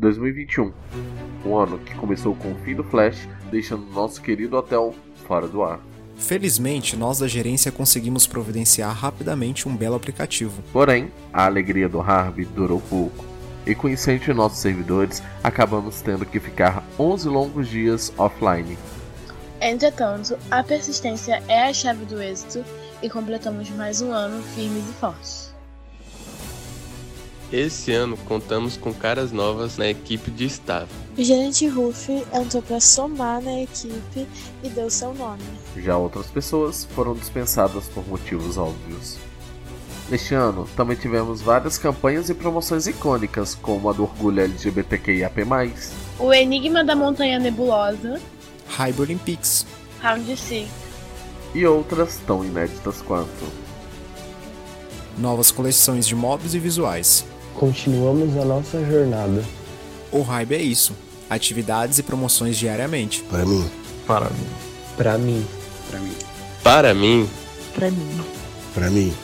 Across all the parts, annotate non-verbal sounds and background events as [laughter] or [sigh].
2021. Um ano que começou com o fim do Flash, deixando nosso querido hotel fora do ar. Felizmente, nós da gerência conseguimos providenciar rapidamente um belo aplicativo. Porém, a alegria do Harvey durou pouco. E com o incêndio de nossos servidores, acabamos tendo que ficar 11 longos dias offline. Entretanto, a persistência é a chave do êxito e completamos mais um ano firmes e fortes. Esse ano contamos com caras novas na equipe de staff. O gerente Ruff entrou para somar na equipe e deu seu nome. Já outras pessoas foram dispensadas por motivos óbvios. Neste ano, também tivemos várias campanhas e promoções icônicas, como a do orgulho LGBTQIAP+, O Enigma da Montanha Nebulosa, Hybe Olympics, Round 6, e outras tão inéditas quanto. novas coleções de mobs e visuais. Continuamos a nossa jornada. O Hybe é isso, atividades e promoções diariamente. Para mim, Para mim. Pra mim, para mim, Para mim, Pra mim. para mim.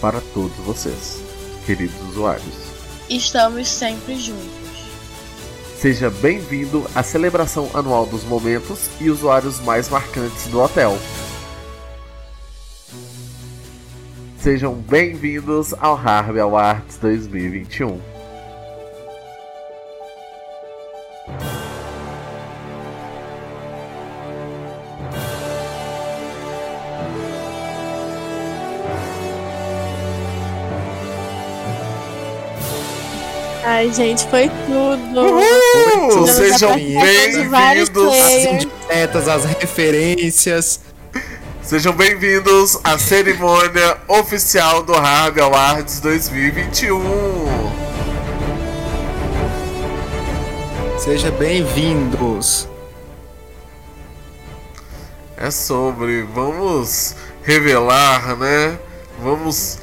Para todos vocês, queridos usuários. estamos sempre juntos. Seja bem-vindo à celebração anual dos momentos e usuários mais marcantes do hotel. Sejam bem-vindos ao Harvey Awards 2021. Ai, gente, foi tudo. Uhul! Tudo. Sejam bem-vindos! As players. indiretas, as referências. Sejam bem-vindos à cerimônia oficial do Harvey Awards 2021. Seja bem-vindos. É sobre, vamos revelar, né? Vamos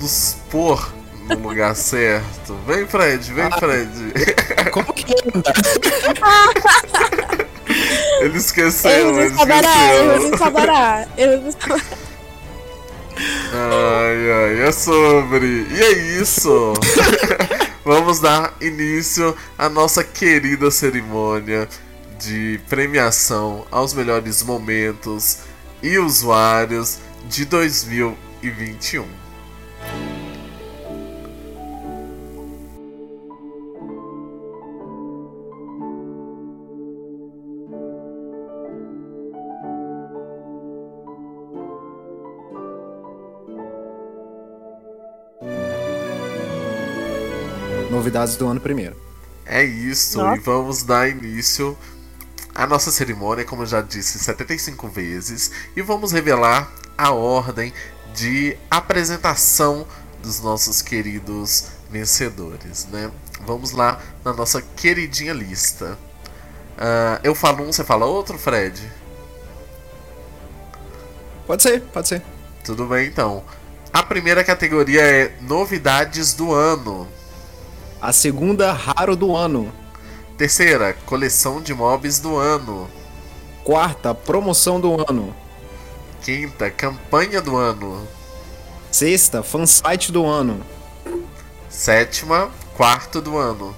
nos pôr no lugar [laughs] certo. Vem, Fred, vem, Fred. Como que anda? [laughs] Ele esqueceu, Eu ele eu esqueceu. vou sabará. Eu vou sabará. Ai, ai, é sobre. E é isso. [laughs] Vamos dar início à nossa querida cerimônia de premiação aos melhores momentos e usuários de 2021. Novidades do ano primeiro. É isso, Nossa. e vamos dar início à nossa cerimônia, como eu já disse 75 vezes, e vamos revelar a ordem de apresentação dos nossos queridos vencedores, né? Vamos lá na nossa queridinha lista. Ah, eu falo um, você fala outro, Fred? Pode ser, pode ser. Tudo bem então. A primeira categoria é novidades do ano. A segunda, raro do ano. Terceira, coleção de mobs do ano. Quarta, promoção do ano. Quinta, campanha do ano. Sexta, fansite do ano. Sétima, quarto do ano.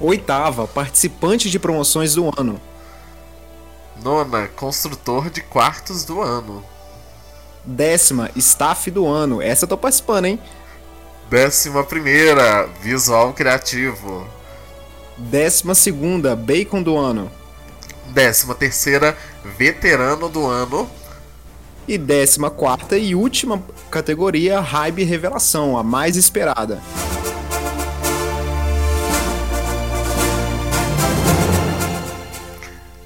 Oitava, participante de promoções do ano. Nona, construtor de quartos do ano. Décima, staff do ano. Essa eu tô participando, hein? Décima primeira, visual criativo. Décima segunda, bacon do ano. Décima terceira, veterano do ano. E décima quarta e última categoria, Hype Revelação, a mais esperada.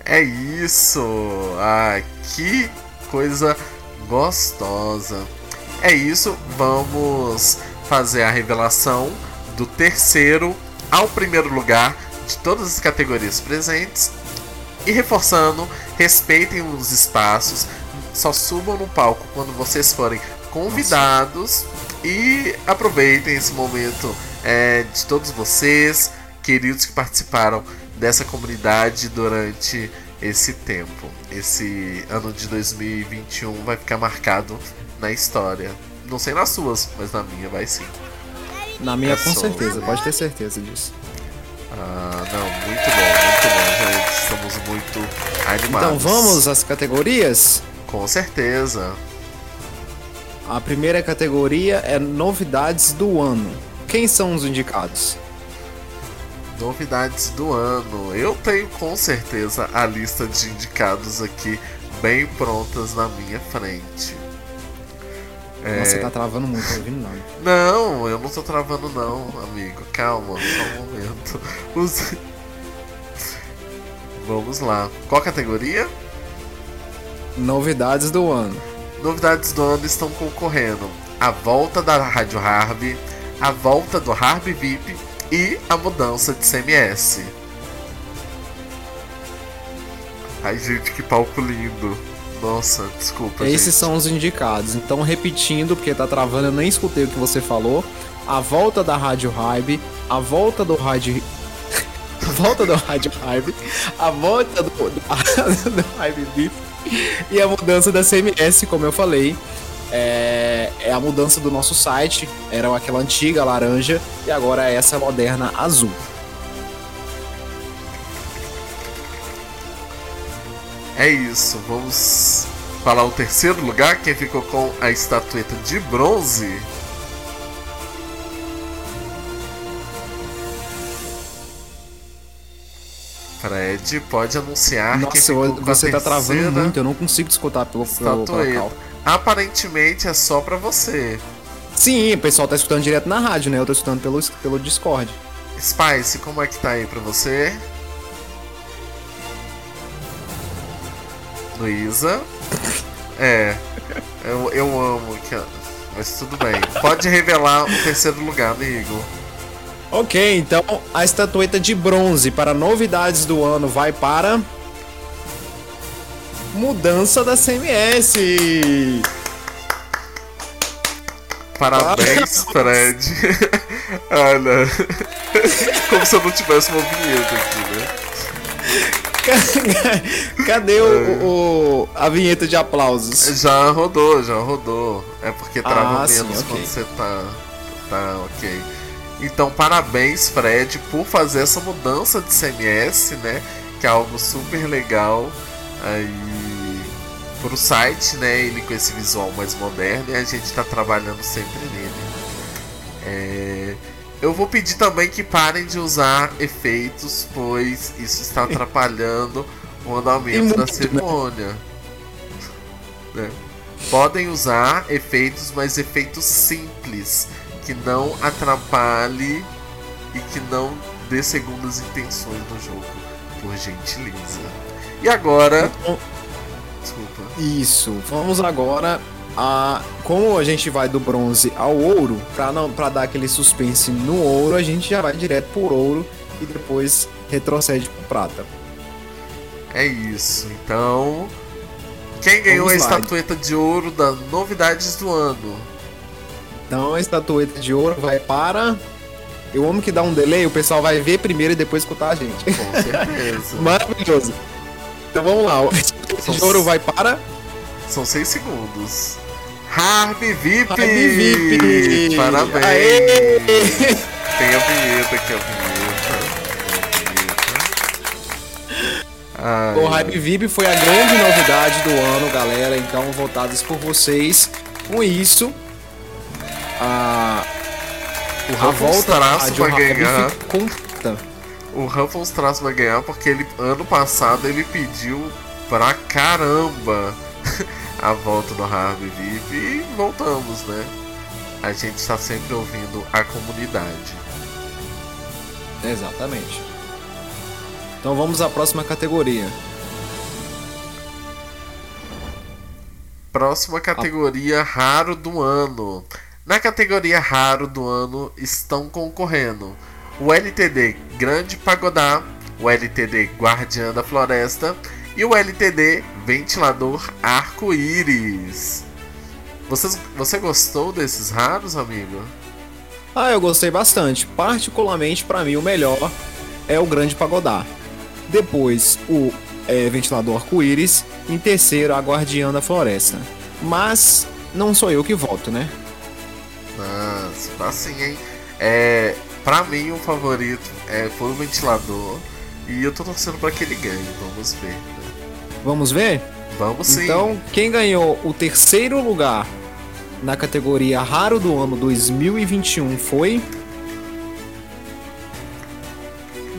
É isso! Ah, que coisa gostosa! É isso, vamos fazer a revelação do terceiro ao primeiro lugar de todas as categorias presentes. E reforçando, respeitem os espaços, só subam no palco quando vocês forem convidados e aproveitem esse momento é, de todos vocês, queridos que participaram dessa comunidade durante esse tempo. Esse ano de 2021 vai ficar marcado na história. Não sei nas suas, mas na minha vai sim. Na minha, É com certeza, pode ter certeza disso. Ah, não, muito bom, muito bom. Já estamos muito animados. Então vamos às categorias? Com certeza. A primeira categoria é novidades do ano. Quem são os indicados? Novidades do ano. Eu tenho com certeza a lista de indicados aqui bem prontas na minha frente. É, você tá travando muito, não tô ouvindo nada. Não, eu não tô travando não, amigo. Calma, só um momento. Os- Vamos lá. Qual categoria? Novidades do ano. Novidades do ano estão concorrendo a volta da Rádio Harb, a volta do Harb VIP e a mudança de CMS. Ai, gente, que palco lindo. Nossa, desculpa, Esses gente. são os indicados. Então, repetindo, porque tá travando, eu nem escutei o que você falou. A volta da Rádio Hype, a volta do Rádio. [laughs] a volta do Rádio Hype, a volta do, do, [laughs] do Hype VIP e a mudança da CMS, como eu falei. É, é a mudança do nosso site. Era aquela antiga laranja e agora é essa moderna azul. É isso, vamos falar o terceiro lugar, quem ficou com a estatueta de bronze. Fred, pode anunciar Nossa, ficou eu- você tá travando muito, eu não consigo escutar pelo, pelo. Aparentemente é só pra você. Sim, o pessoal tá escutando direto na rádio, né? Eu tô escutando pelo, pelo Discord. Spice, como é que tá aí pra você? Luísa? É. Eu, eu amo. Mas tudo bem. Pode revelar o terceiro lugar, amigo. Ok, então a estatueta de bronze para novidades do ano vai para. Mudança da CMS! Parabéns, Fred. [laughs] Olha. [laughs] Como se eu não tivesse uma vinheta aqui, né? [laughs] Cadê o, o- a vinheta de aplausos? Já rodou, já rodou. É porque trava Ah, sim, menos ok. quando você tá. Tá ok. Então, parabéns, Fred, por fazer essa mudança de CMS, né? Que é algo super legal aí pro site, né? Ele com esse visual mais moderno e a gente tá trabalhando sempre nele. É, Eu vou pedir também que parem de usar efeitos, pois isso está atrapalhando o andamento E da muito, né? cerimônia. Né? Podem usar efeitos, mas efeitos simples, que não atrapalhe e que não dê segundas intenções no jogo, por gentileza. E agora, Então, desculpa. Isso, vamos agora a. Como a gente vai do bronze ao ouro, pra, não, pra dar aquele suspense no ouro, a gente já vai direto por ouro e depois retrocede pro prata. É isso. Então, quem ganhou a estatueta de ouro das novidades do ano? Então a estatueta de ouro vai para. Eu amo que dá um delay, o pessoal vai ver primeiro e depois escutar a gente. Com certeza. [laughs] Maravilhoso. Então vamos lá, de ouro vai para. São seis segundos. Harvey VIP! Harvey VIP! Parabéns! Aê! Tem a vinheta aqui, a vinheta. O Hype VIP foi a grande novidade do ano, galera. Então, votados por vocês. Com isso, a, o Ruffles Traço vai ganhar. completa. O Ruffles Traço vai ganhar porque ele ano passado ele pediu pra caramba a volta do Harvey VIP e voltamos, né? A gente está sempre ouvindo a comunidade. Exatamente. Então vamos à próxima categoria. Próxima categoria raro do ano. Na categoria raro do ano estão concorrendo o LTD Grande Pagodá, o LTD Guardiã da Floresta e o LTD Ventilador Arco-Íris. Vocês, você gostou desses raros, amigo? Ah, eu gostei bastante. Particularmente, pra mim, o melhor é o Grande Pagodá. Depois, o é, Ventilador Arco-Íris. Em terceiro, a Guardiã da Floresta. Mas não sou eu que voto, né? Nossa, tá assim, hein? É, pra mim, o favorito é, foi o ventilador. E eu tô torcendo pra que ele ganhe. Vamos ver. Vamos ver? Vamos sim. Então, quem ganhou o terceiro lugar na categoria Raro do Ano 2021 foi.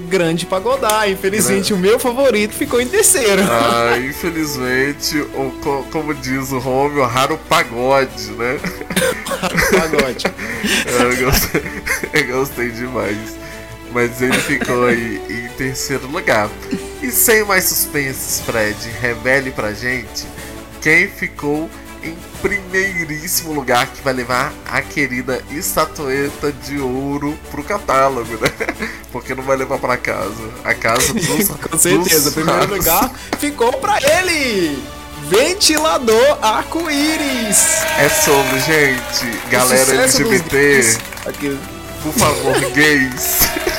Grande Pagodá. Infelizmente, o meu favorito ficou em terceiro. Ah, [laughs] infelizmente, o, co- como diz o Romeo, raro pagode, né? Pagode. [laughs] eu, gostei, eu gostei demais. Mas ele ficou aí em terceiro lugar. E sem mais suspenses, Fred, revele pra gente quem ficou em primeiríssimo lugar que vai levar a querida estatueta de ouro pro catálogo, né? [laughs] Porque não vai levar pra casa. A casa [laughs] dos Com certeza, dos primeiro lugar ficou pra ele! Ventilador arco-íris! É sobre, gente. Galera dos LGBT. Aqui, por favor, gays. [laughs]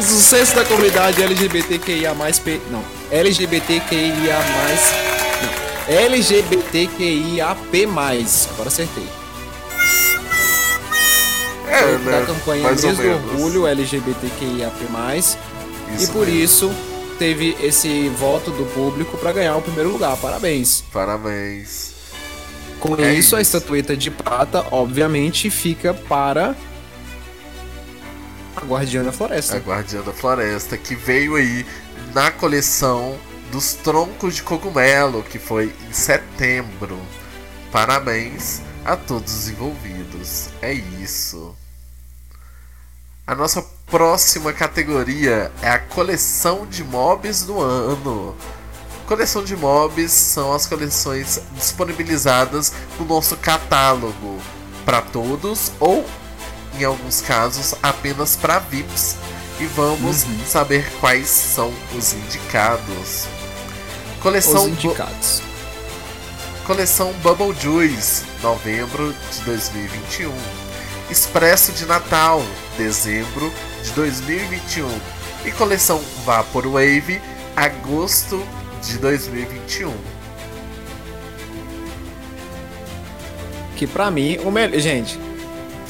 o sucesso da comunidade LGBTQIA+, P... não, LGBTQIA+, não, LGBTQIAP+, agora acertei. É, Foi né? da campanha Mais Mês do. Orgulho LGBTQIAP+, e Isso por mesmo. isso teve esse voto do público pra ganhar o primeiro lugar, parabéns. Parabéns. Com É isso, a isso. estatueta de prata, obviamente, fica para a Guardiã da Floresta. A Guardiã da Floresta, que veio aí na coleção dos troncos de cogumelo, que foi em setembro. Parabéns a todos os envolvidos. É isso. A nossa próxima categoria é a coleção de mobs do ano. Coleção de mobs são as coleções disponibilizadas no nosso catálogo para todos ou em alguns casos apenas para VIPs. E vamos Uhum. saber quais são os indicados. Os Coleção, Bu- indicados. coleção Bubble Juice, novembro de 2021. Expresso de Natal, dezembro de 2021. E coleção Vaporwave, agosto de 2021. Que pra mim, o melhor. Gente,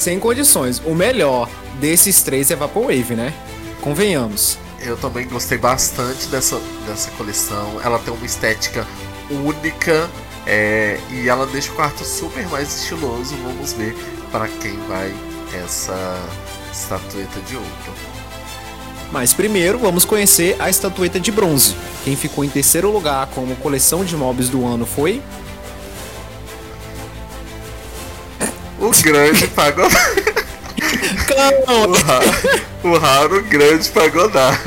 sem condições. O melhor desses três é Vaporwave, né? Convenhamos. Eu também gostei bastante dessa, dessa coleção. Ela tem uma estética única é, e ela deixa o quarto super mais estiloso. Vamos ver para quem vai essa estatueta de ouro. Mas primeiro, vamos conhecer a estatueta de bronze. Quem ficou em terceiro lugar como coleção de mobs do ano foi. O grande. Calma! o, ra- o raro grande pagodá.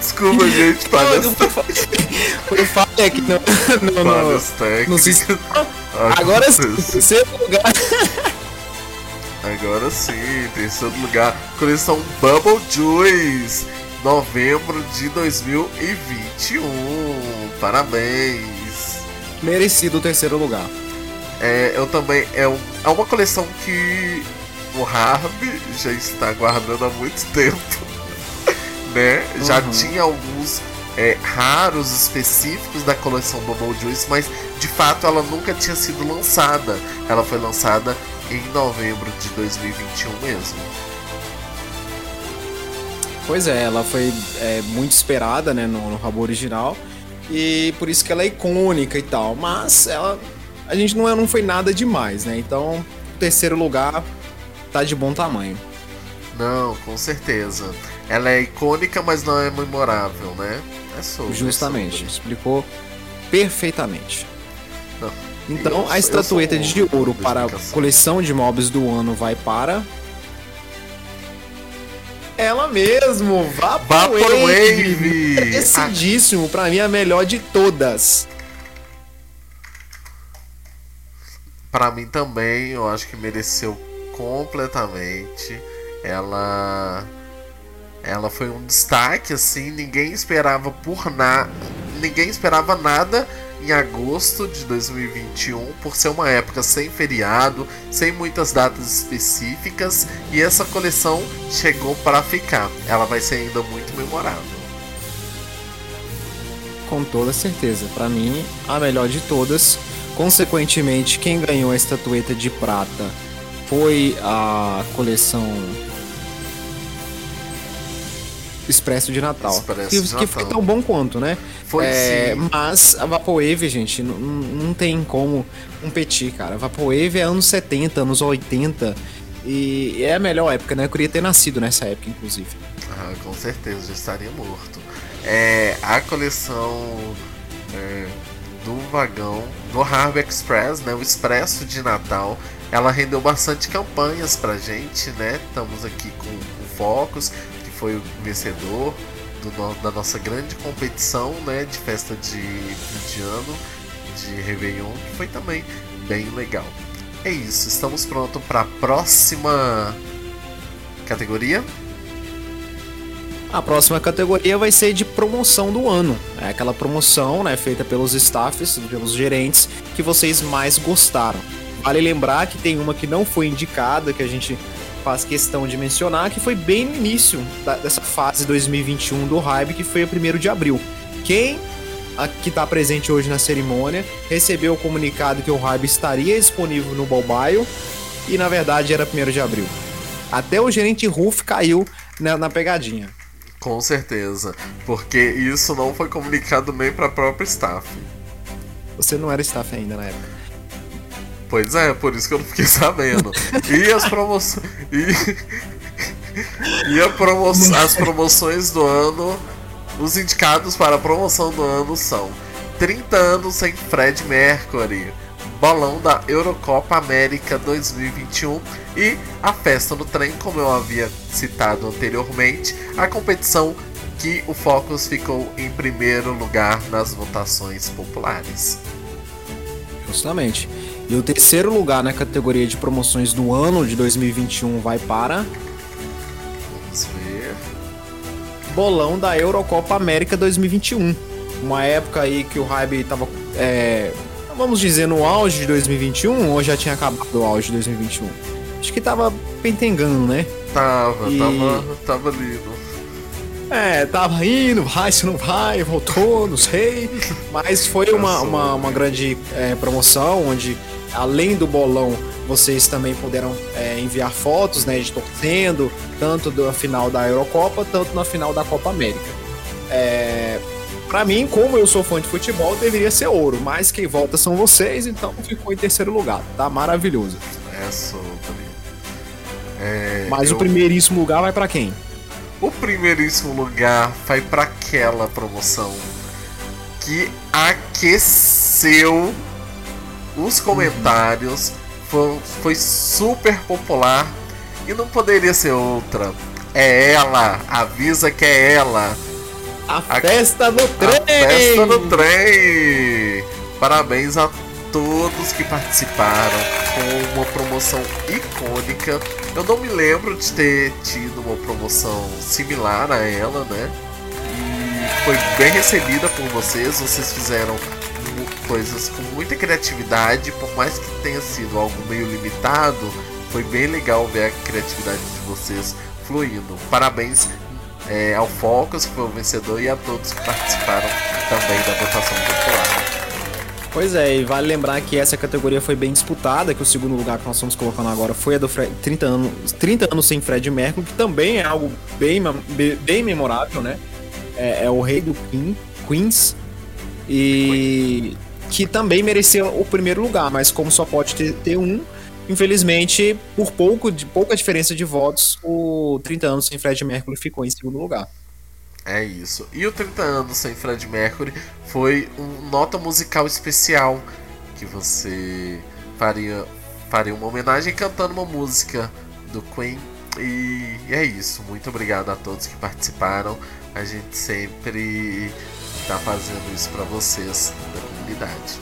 Desculpa, gente, falhas, Eu falei aqui no, no, no, no sistema. Agora sim, terceiro lugar. Agora sim, terceiro lugar, coleção Bubble Juice, novembro de 2021. Parabéns! Merecido o terceiro lugar. É, eu também. É, um- é uma coleção que o Harvey já está guardando há muito tempo. [laughs] né? Já Uhum. tinha alguns é, raros específicos da coleção Bubble Juice, mas de fato ela nunca tinha sido lançada. Ela foi lançada em novembro de 2021 mesmo. Pois é, ela foi é, muito esperada, né, no, no rabo original. E por isso que ela é icônica e tal. Mas ela. A gente não, é- não foi nada demais, né? Então, o terceiro lugar tá de bom tamanho. Não, com certeza. Ela é icônica, mas não é memorável, né? É sobre. Justamente. sobre. Explicou perfeitamente. Não, Então, eu- a estatueta de ouro para a coleção de mobs do ano vai para. Ela mesmo, Vaporwave! Vaporwave! Ah, Decidíssimo, pra mim a melhor de todas. Pra mim também, eu acho que mereceu completamente. Ela ela foi um destaque assim, ninguém esperava por nada, ninguém esperava nada em agosto de 2021, por ser uma época sem feriado, sem muitas datas específicas, e essa coleção chegou para ficar. Ela vai ser ainda muito memorável. com toda certeza. Pra mim, a melhor de todas. Consequentemente, quem ganhou a estatueta de prata foi a coleção Expresso de Natal. Expresso que, de que foi Natal. tão bom quanto, né? Foi É, sim. mas a Vaporwave, gente, não, não tem como competir, cara. A Vaporwave é anos 70, anos 80. E é a melhor época, né? Eu queria ter nascido nessa época, inclusive. Ah, com certeza, já estaria morto. É, a coleção é, do vagão do Harvey Express, né, o Expresso de Natal, ela rendeu bastante campanhas pra gente, né? Estamos aqui com o Focus, que foi o vencedor da nossa grande competição, né, de festa de de ano, de Réveillon, que foi também bem legal. É isso, estamos prontos para a próxima categoria. A próxima categoria vai ser de promoção do ano. É aquela promoção, né, feita pelos staffs, pelos gerentes, que vocês mais gostaram. Vale lembrar que tem uma que não foi indicada, que a gente faz questão de mencionar, que foi bem no início da- dessa fase 2021 do Hype, que foi a 1 de abril. Quem a- que está presente hoje na cerimônia recebeu o comunicado que o Hype estaria disponível no mobile e na verdade era 1 de abril. Até o gerente Ruff caiu na- na pegadinha. Com certeza, porque isso não foi comunicado nem para a própria staff. Você não era staff ainda na época. Pois é, por isso que eu não fiquei sabendo. E as promoções. E, e promo... as promoções do ano. Os indicados para a promoção do ano são 30 anos sem Fred Mercury, Bolão da Eurocopa América 2021 e a Festa no Trem, como eu havia citado anteriormente, a competição que o Focus ficou em primeiro lugar nas votações populares. Justamente. E o terceiro lugar na categoria de promoções do ano de 2021 vai para Vamos ver. Bolão da Eurocopa América 2021. Uma época aí que o Hype tava, é, vamos dizer, no auge de 2021 ou já tinha acabado o auge de 2021? Acho que tava pentengando, né? Tava, E- tava, tava ali. no- É, tava indo, vai, se não vai, voltou, não sei. [laughs] Mas foi uma, uma, uma grande é, promoção, onde além do bolão, vocês também puderam é, enviar fotos, né, de torcendo, tanto da final da Eurocopa, tanto na final da Copa América. É, para mim, como eu sou fã de futebol, deveria ser ouro, mas quem volta são vocês, então ficou em terceiro lugar, tá maravilhoso. É sobre. É, Mas eu- o primeiríssimo lugar vai pra quem? o primeiríssimo lugar vai para aquela promoção que aqueceu os comentários, foi, foi super popular e não poderia ser outra. É ela, avisa que é ela. A festa no trem! A festa no trem! Parabéns a todos que participaram com uma promoção icônica. Eu não me lembro de ter tido uma promoção similar a ela, né? E foi bem recebida por vocês. Vocês fizeram coisas com muita criatividade, por mais que tenha sido algo meio limitado, foi bem legal ver a criatividade de vocês fluindo. Parabéns é, ao Focus, que foi o vencedor, e a todos que participaram também da votação popular. Pois é, e vale lembrar que essa categoria foi bem disputada, que o segundo lugar que nós estamos colocando agora foi a do Fred, 30 anos, 30 anos sem Fred Mercury, que também é algo bem, bem memorável, né? É, é o rei do Queen, Queens, e que também mereceu o primeiro lugar, mas como só pode ter, ter um, infelizmente, por pouco, de pouca diferença de votos, o 30 anos sem Fred Mercury ficou em segundo lugar. É isso. E o 30 anos sem Fred Mercury foi um nota musical especial que você faria, faria uma homenagem cantando uma música do Queen. E é isso. Muito obrigado a todos que participaram. A gente sempre tá fazendo isso para vocês da comunidade.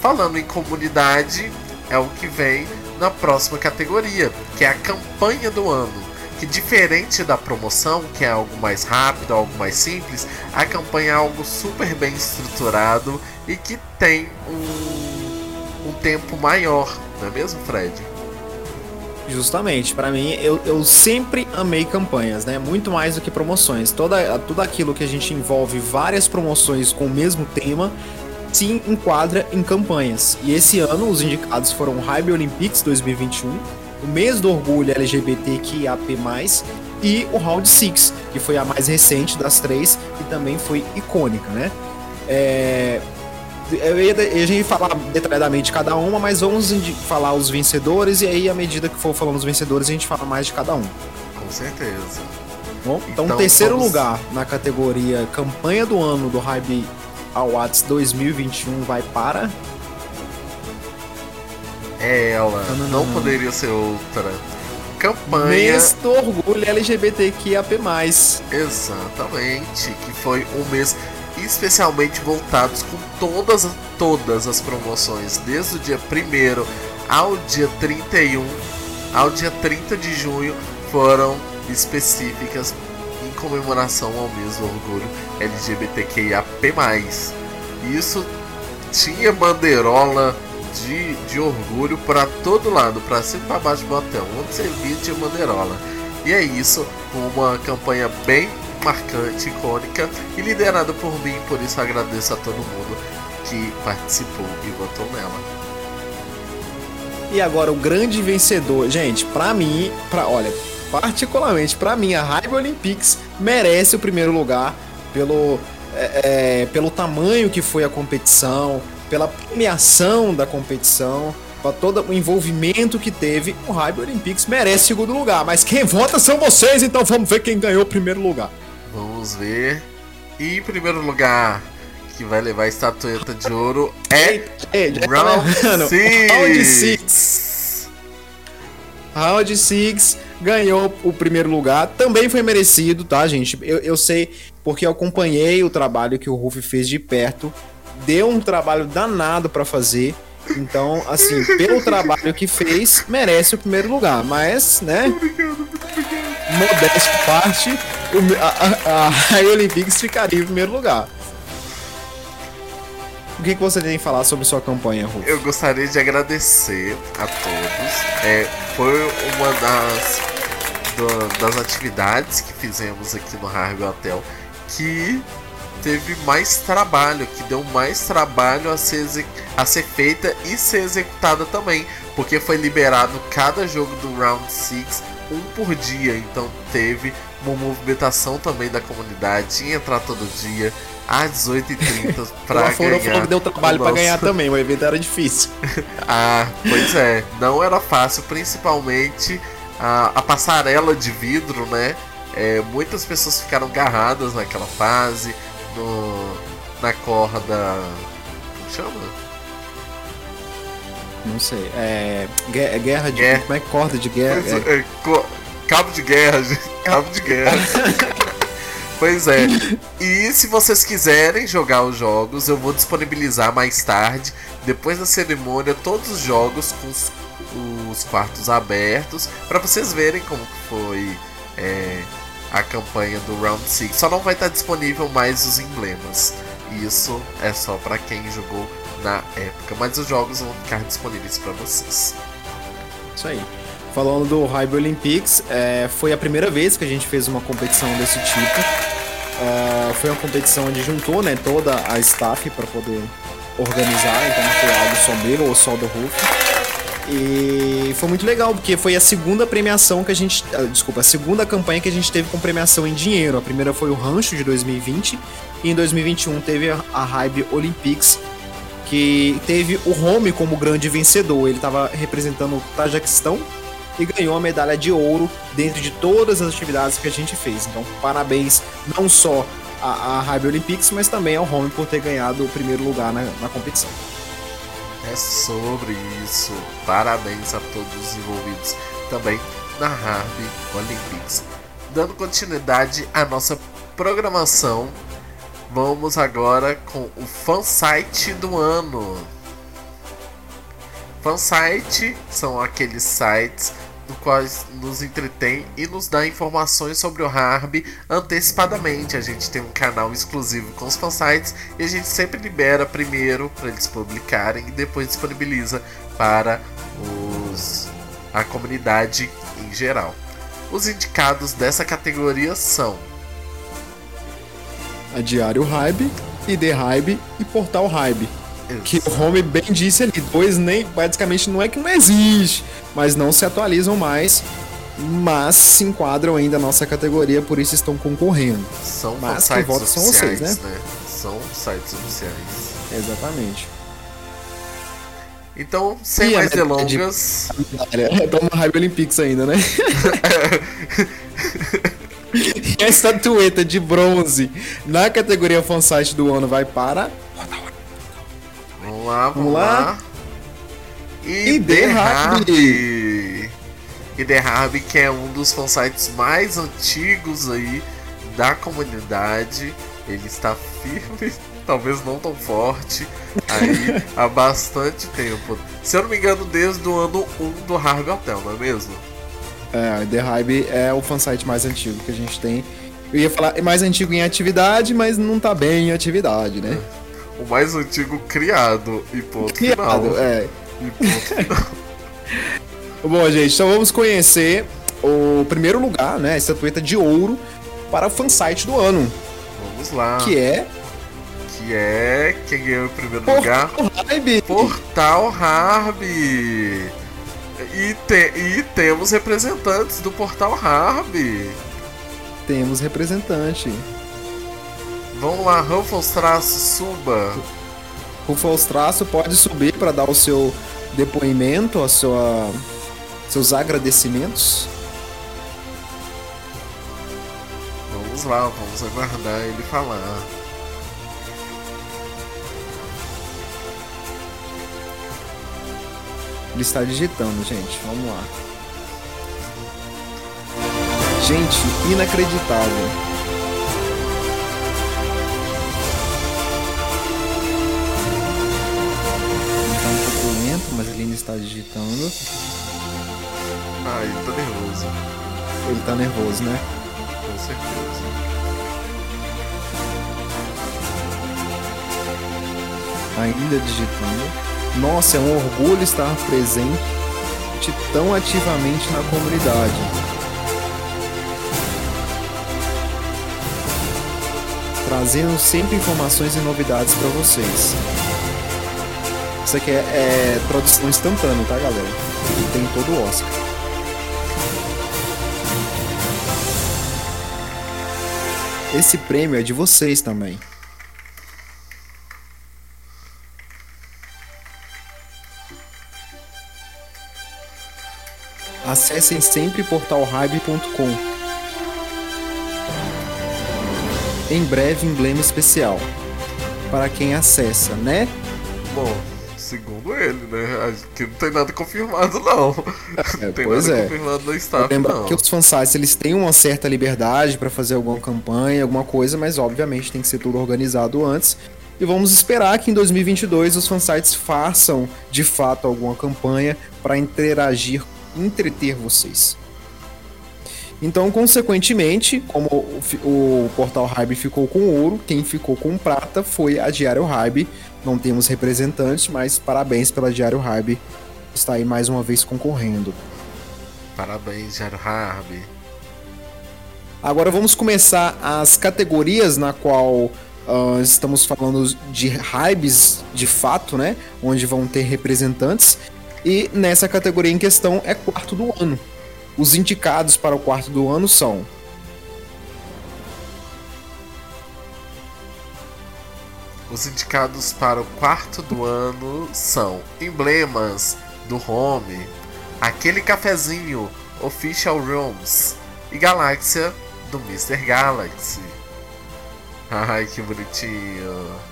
Falando em comunidade, é o que vem na próxima categoria, que é a campanha do ano que diferente da promoção, que é algo mais rápido, algo mais simples, a campanha é algo super bem estruturado e que tem um, um tempo maior, não é mesmo, Fred? Justamente, pra mim, eu, eu sempre amei campanhas, né? Muito mais do que promoções. Toda, tudo aquilo que a gente envolve várias promoções com o mesmo tema se enquadra em campanhas. E esse ano os indicados foram Hybe Olympics 2021, o mês do orgulho LGBTQIAP+, e o Round 6, que foi a mais recente das três e também foi icônica, né? É, eu ia, gente ia falar detalhadamente cada uma, mas vamos falar os vencedores e aí, à medida que for falando os vencedores, a gente fala mais de cada um. Com certeza. Bom, então, então terceiro vamos... lugar na categoria Campanha do Ano do Hype Awards 2021 vai para. É ela, não, não poderia ser outra. Campanha. Mês do Orgulho LGBTQIAP. Exatamente, que foi um mês especialmente voltados com todas, todas as promoções, desde o dia 1 ao dia 31, ao dia 30 de junho, foram específicas em comemoração ao mês do orgulho LGBTQIAP+. Isso tinha bandeirola de, de orgulho para todo lado, para cima para baixo do hotel, onde você via tinha bandeirola. E é isso, uma campanha bem marcante, icônica e liderada por mim, por isso agradeço a todo mundo que participou e votou nela. E agora o grande vencedor, gente, para mim, para olha, particularmente para mim a Raiva Olympics merece o primeiro lugar pelo é, é, pelo tamanho que foi a competição, pela premiação da competição, para todo o envolvimento que teve, o Raiva Olympics merece segundo lugar. Mas quem vota são vocês, então vamos ver quem ganhou o primeiro lugar. Vamos ver. E em primeiro lugar, que vai levar a estatueta de ouro é ei, tá Round 6. Round 6 ganhou o primeiro lugar. Também foi merecido, tá, gente? Eu, eu sei porque eu acompanhei o trabalho que o Ruff fez de perto. Deu um trabalho danado para fazer. Então, assim, [laughs] pelo trabalho que fez, merece o primeiro lugar. Mas, né? Modesto parte, a, a, a ficaria em primeiro lugar. O que, que você tem a falar sobre sua campanha, Ruf? Eu gostaria de agradecer a todos. É, foi uma das, do, das atividades que fizemos aqui no Harvey Hotel que teve mais trabalho, que deu mais trabalho a ser, a ser feita e ser executada também, porque foi liberado cada jogo do Round 6 um por dia, então teve uma movimentação também da comunidade, ia entrar todo dia às 18h30 [laughs] pra ganhar. falou que deu trabalho para ganhar [laughs] também, o evento era difícil. [laughs] ah, pois é, não era fácil, principalmente a, a passarela de vidro, né? É, muitas pessoas ficaram agarradas naquela fase, no, na corda. Como chama? Não sei. É. Guerra de. Guerra. Como é que corda de guerra? É, é, cabo de guerra, cabo de guerra. [laughs] pois é. E se vocês quiserem jogar os jogos, eu vou disponibilizar mais tarde, depois da cerimônia, todos os jogos com os, os quartos abertos, para vocês verem como foi é, a campanha do Round 6. Só não vai estar disponível mais os emblemas. Isso é só para quem jogou na época, mas os jogos vão ficar disponíveis para vocês. Isso aí. Falando do Hybe Olympics, é, foi a primeira vez que a gente fez uma competição desse tipo. É, foi uma competição onde juntou né, toda a staff para poder organizar, então não foi algo só meu ou só do Ruf. E foi muito legal, porque foi a segunda premiação que a gente. Ah, desculpa, a segunda campanha que a gente teve com premiação em dinheiro. A primeira foi o Rancho de 2020, e em 2021 teve a, a Hybe Olympics, que teve o Home como grande vencedor. Ele estava representando o Tajiquistão e ganhou a medalha de ouro dentro de todas as atividades que a gente fez. Então, parabéns não só à, à Olympics, mas também ao Home por ter ganhado o primeiro lugar na, na competição. É sobre isso. Parabéns a todos os envolvidos também na Harvey Olympics. Dando continuidade à nossa programação, vamos agora com o fansite do ano. Fansite são aqueles sites no qual nos entretém e nos dá informações sobre o Harb antecipadamente. A gente tem um canal exclusivo com os fansites e a gente sempre libera primeiro para eles publicarem e depois disponibiliza para os a comunidade em geral. Os indicados dessa categoria são A Diário Hybe, ID Hybe e Portal Hybe. Que o Home bem disse ali, dois nem basicamente não é que não existe, mas não se atualizam mais, mas se enquadram ainda na nossa categoria, por isso estão concorrendo. são Mas sites vota são oficiais, vocês, né? São sites oficiais. Exatamente. Então, sem E mais medalha de- delongas, Toma Hybe Olympics ainda, né? [laughs] [laughs] [laughs] e a estatueta de bronze na categoria fansite do ano vai para vamos lá, vamos, lá. lá. ID ID Harb. Harb. ID Harb, que é um dos fansites mais antigos aí da comunidade. Ele está firme, [laughs] talvez não tão forte, aí [laughs] há bastante tempo. Se eu não me engano, desde o ano 1 do Harb Hotel, não é mesmo? É, The Hybe é o fansite mais antigo que a gente tem. Eu ia falar é mais antigo em atividade, mas não tá bem em atividade, né? O mais antigo criado e ponto Criado, final. é. E ponto [laughs] final. Bom, gente, então vamos conhecer o primeiro lugar, né? A estatueta de ouro para o fansite do ano, Vamos lá. que é Que é quem ganhou em primeiro lugar? Portal Hybe. Portal Harb. E, te- e temos representantes do Portal Harb. Temos representante. Vamos lá, Ruffles traço, suba. O Falstraço pode subir para dar o seu depoimento, a sua, seus agradecimentos. Vamos lá, vamos aguardar ele falar. Ele está digitando, gente. Vamos lá. Gente, inacreditável. Ele tá um pouco lento, mas ele ainda está digitando. Ai, ele tá nervoso, Ele tá nervoso, né? com certeza. Ainda digitando. Nossa, é um orgulho estar presente tão ativamente na comunidade. Trazendo sempre informações e novidades para vocês. Isso aqui é, é tradução instantânea, tá, galera? E tem todo o Oscar. Esse prêmio é de vocês também. Acessem sempre portalhybe.com. Em breve, emblema especial. Para quem acessa, né? Bom, segundo ele, né? Aqui não tem nada confirmado, não. não tem pois nada é. confirmado no staff, Lembra não. que os fansites eles têm uma certa liberdade para fazer alguma campanha, alguma coisa, mas obviamente tem que ser tudo organizado antes. E vamos esperar que em 2022 os fansites façam de fato alguma campanha para interagir, entreter vocês. Então, consequentemente, como o, o Portal Hybe ficou com ouro, quem ficou com prata foi a Diário Hybe. Não temos representantes, mas parabéns pela Diário Hybe. Está aí mais uma vez concorrendo. Parabéns, Jaro Harb. Agora vamos começar as categorias na qual ah, estamos falando de hypes de fato, né? Onde vão ter representantes. E nessa categoria em questão é quarto do ano. Os indicados para o quarto do ano são Os indicados para o quarto do ano são emblemas do Home, aquele cafezinho Official Rooms e Galáxia do Mr. Galaxy. [laughs] Ai, que bonitinho.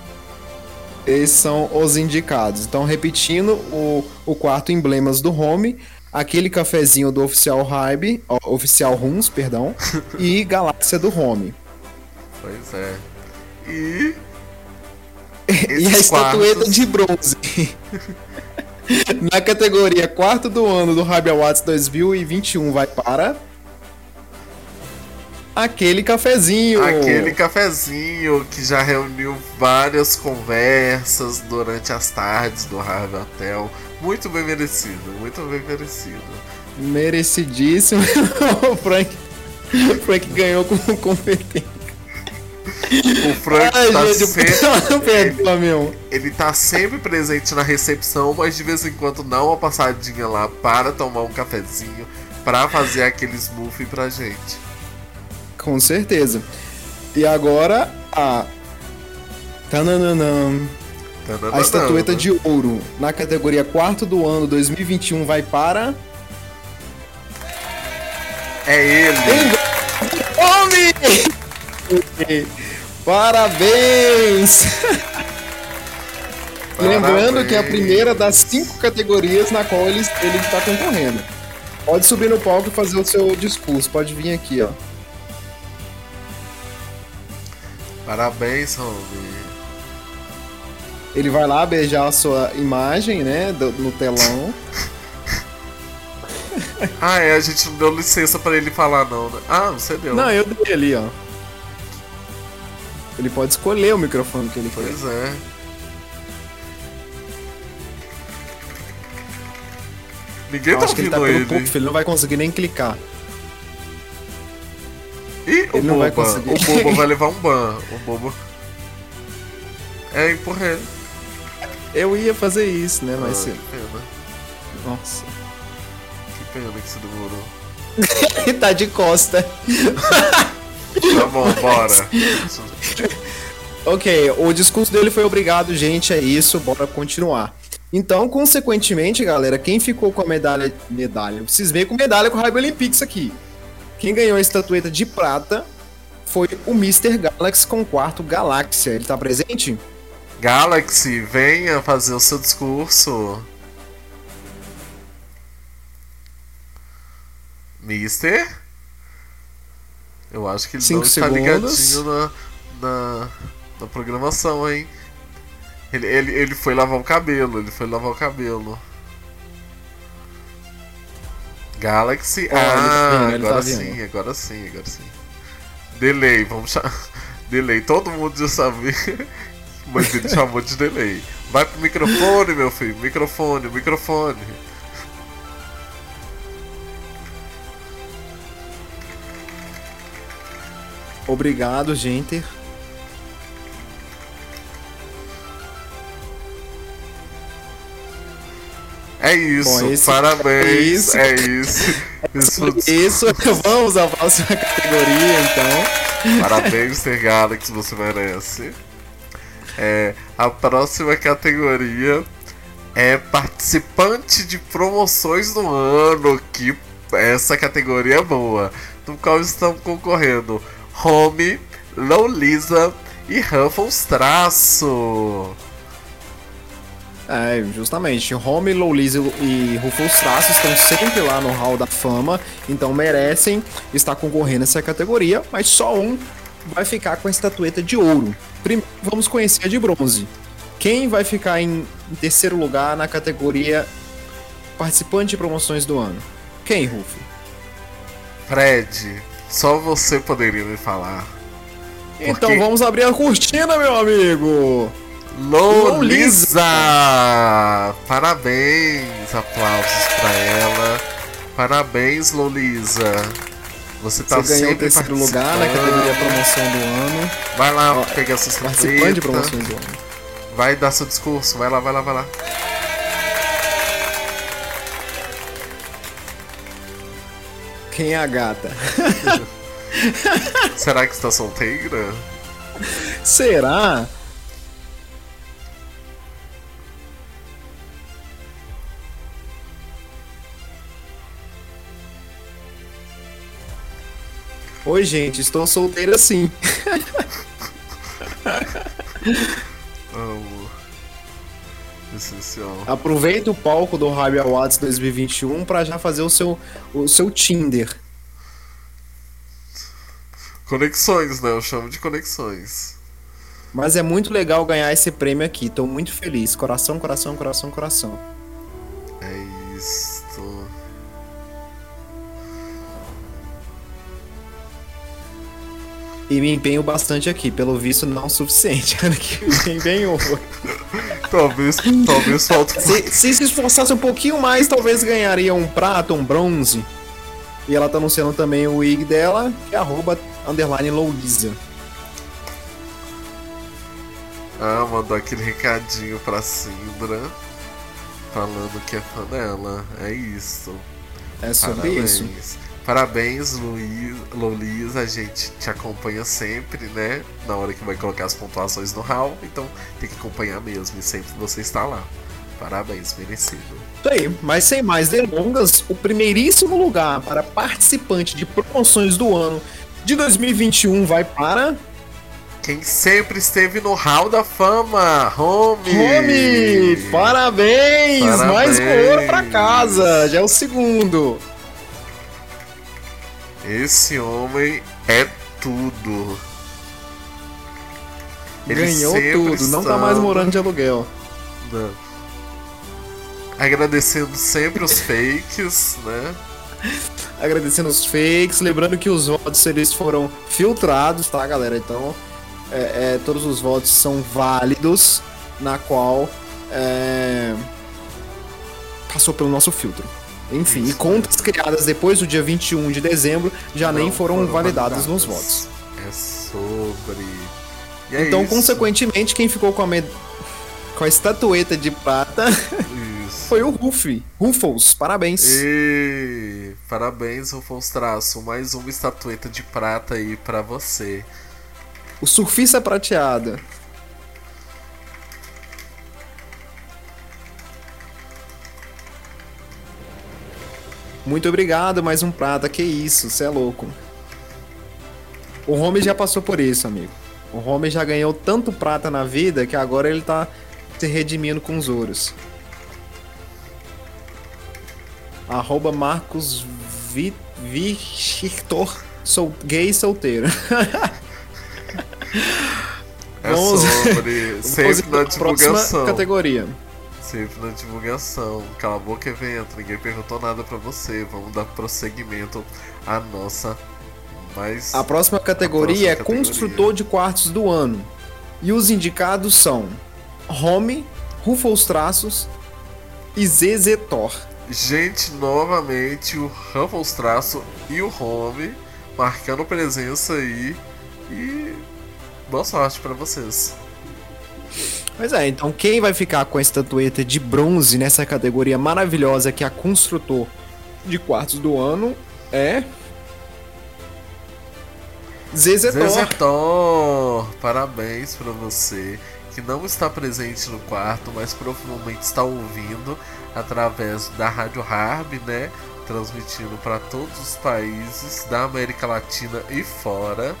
Esses são os indicados. Então, repetindo, o, o quarto emblemas do Home, aquele cafezinho do Oficial Hybe, Oficial Runs, perdão, [laughs] e Galáxia do Home. Pois é. E [laughs] e a estatueta quartos- de bronze. [laughs] Na categoria quarto do ano do Hybe Awards 2021 vai para aquele cafezinho. Aquele cafezinho que já reuniu várias conversas durante as tardes do Harvey Hotel. Muito bem merecido, muito bem merecido. Merecidíssimo. [laughs] o Frank, o Frank ganhou com competência. O Frank Ai, tá gente, sempre. [laughs] meu. Ele tá sempre presente na recepção, mas de vez em quando dá uma passadinha lá para tomar um cafezinho, para fazer aquele smoothie pra gente. Com certeza. E agora a. Tananana. A estatueta de ouro na categoria quarto do ano 2021 vai para. É ele! Homem! Parabéns! Lembrando que é a primeira das cinco categorias na qual ele, ele está concorrendo. Pode subir no palco e fazer o seu discurso. Pode vir aqui, ó. Parabéns, homem. Ele vai lá beijar a sua imagem, né? do- no telão. [laughs] Ah, é, a gente não deu licença pra ele falar, não, né? Ah, você deu. Não, eu dei ali, ó. Ele pode escolher o microfone que ele quer. Pois é. Ninguém Eu tá acho que ele tá ouvindo pelo ele. pouco. Ele não vai conseguir nem clicar. Ih, o Ele vai Boba. conseguir. O Boba vai levar um ban. O Boba. É, empurra ele. Eu ia fazer isso, né? Mas. ah, se- que pena. Nossa. Que pena que você demorou. Ele [laughs] tá de costa. Tá bom, bora. [laughs] Ok, o discurso dele foi obrigado, gente, é isso, bora continuar. Então, consequentemente, galera, quem ficou com a medalha. Medalha. Vocês veem com medalha com o Raio Olympics aqui. Quem ganhou a estatueta de prata foi o Mr. Galaxy com o quarto Galáxia. Ele tá presente? Galaxy, venha fazer o seu discurso. Mister? Eu acho que ele Cinco não está segundos. ligadinho na, na, na programação, hein? Ele, ele, ele foi lavar o cabelo, ele foi lavar o cabelo. Galaxy. Tá ah, tá agora vendo. sim, agora sim, agora sim. Delay, vamos chamar. [laughs] Delay, todo mundo já sabia. [laughs] Mas ele chamou de delay. Vai pro microfone, meu filho. Microfone, microfone. Obrigado, gente. É isso, Bom, esse- parabéns. é É isso. [laughs] Isso. Isso, [laughs] vamos à próxima categoria, então. Parabéns, Mr. Galaxy, você merece. É, a próxima categoria é participante de promoções do ano. Que essa categoria é boa. No qual estão concorrendo Home, Lolisa e Ruffles Traço. É, justamente. Home, Lowliz e Rufus Traços estão sempre lá no Hall da Fama, então merecem estar concorrendo nessa categoria, mas só um vai ficar com a estatueta de ouro. Primeiro, vamos conhecer a de bronze. Quem vai ficar em, em terceiro lugar na categoria participante de promoções do ano? Quem, Rufo? Fred, só você poderia me falar. Então Porque- vamos abrir a cortina, meu amigo! Lolisa! Parabéns, aplausos pra ela. Parabéns, Lolisa. Você tá Você ganhou o terceiro lugar na categoria promoção do ano. Vai lá Ó, pegar sua Participante de promoções do ano. Vai dar seu discurso. Vai lá, vai lá, vai lá. Quem é a gata? [laughs] Será que está solteira? Será? Oi, gente, estou solteira sim. Amo. Essencial. Aproveita o palco do Rabi Awards 2021 para já fazer o seu, o seu Tinder. Conexões, né? Eu chamo de conexões. Mas é muito legal ganhar esse prêmio aqui. Tô muito feliz. Coração, coração, coração, coração. É isto. E me empenho bastante aqui, pelo visto não o suficiente. [laughs] Ano que vem vem. Talvez, talvez falte. Se, se se esforçasse um pouquinho mais, talvez ganharia um prata, um bronze. E ela tá anunciando também o IG dela, que é arroba underline Louisa. Ah, mandou aquele recadinho pra Sindra. Falando que é fã dela. É isso. É sobre Parabéns. isso. Parabéns, Luiz, Luiz. A gente te acompanha sempre, né? Na hora que vai colocar as pontuações no hall. Então tem que acompanhar mesmo. E sempre você está lá. Parabéns, merecido. Isso aí, mas sem mais delongas, o primeiríssimo lugar para participante de promoções do ano de 2021 vai para Quem sempre esteve no hall da fama, Home! Rome! Parabéns! Parabéns! Mais um ouro pra casa! Já é o segundo. Esse homem é tudo. Ele Ganhou tudo, não tá mais morando de aluguel. Não. Agradecendo sempre os [laughs] fakes, né? Agradecendo os fakes, lembrando que os votos eles foram filtrados, tá, galera? Então, é, é, todos os votos são válidos, na qual é, passou pelo nosso filtro. Enfim, e contas criadas depois do dia 21 de dezembro já nem Não foram, validadas nos votos. É sobre. É então, isso. consequentemente, quem ficou com a, med- com a estatueta de prata Isso. foi o Ruffy. Ruffles, parabéns. E... Parabéns, Rufus Traço. Mais uma estatueta de prata aí pra você. O surfista prateado. Muito obrigado, mais um prata. Que isso, você é louco. O Homer já passou por isso, amigo. O Homer já ganhou tanto prata na vida que agora ele tá se redimindo com os ouros. Arroba Marcos Vi- Victor, sou gay solteiro. É Vamos- sobre. [laughs] Sempre na próxima divulgação. categoria. Sempre na divulgação. Cala a boca, evento. Ninguém perguntou nada pra você. Vamos dar prosseguimento à nossa mais. A próxima categoria A é próxima construtor de quartos do ano. E os indicados são Home, Ruffles Traços e Zezetor. Gente, novamente o Ruffles Traço e o Home marcando presença aí. E boa sorte pra vocês. Pois é, então quem vai ficar com a estatueta de bronze nessa categoria maravilhosa que é a construtor de quartos do ano é. Zezetor. Zezetor, parabéns pra você que não está presente no quarto, mas provavelmente está ouvindo através da Rádio Harb, né? Transmitindo para todos os países da América Latina e fora.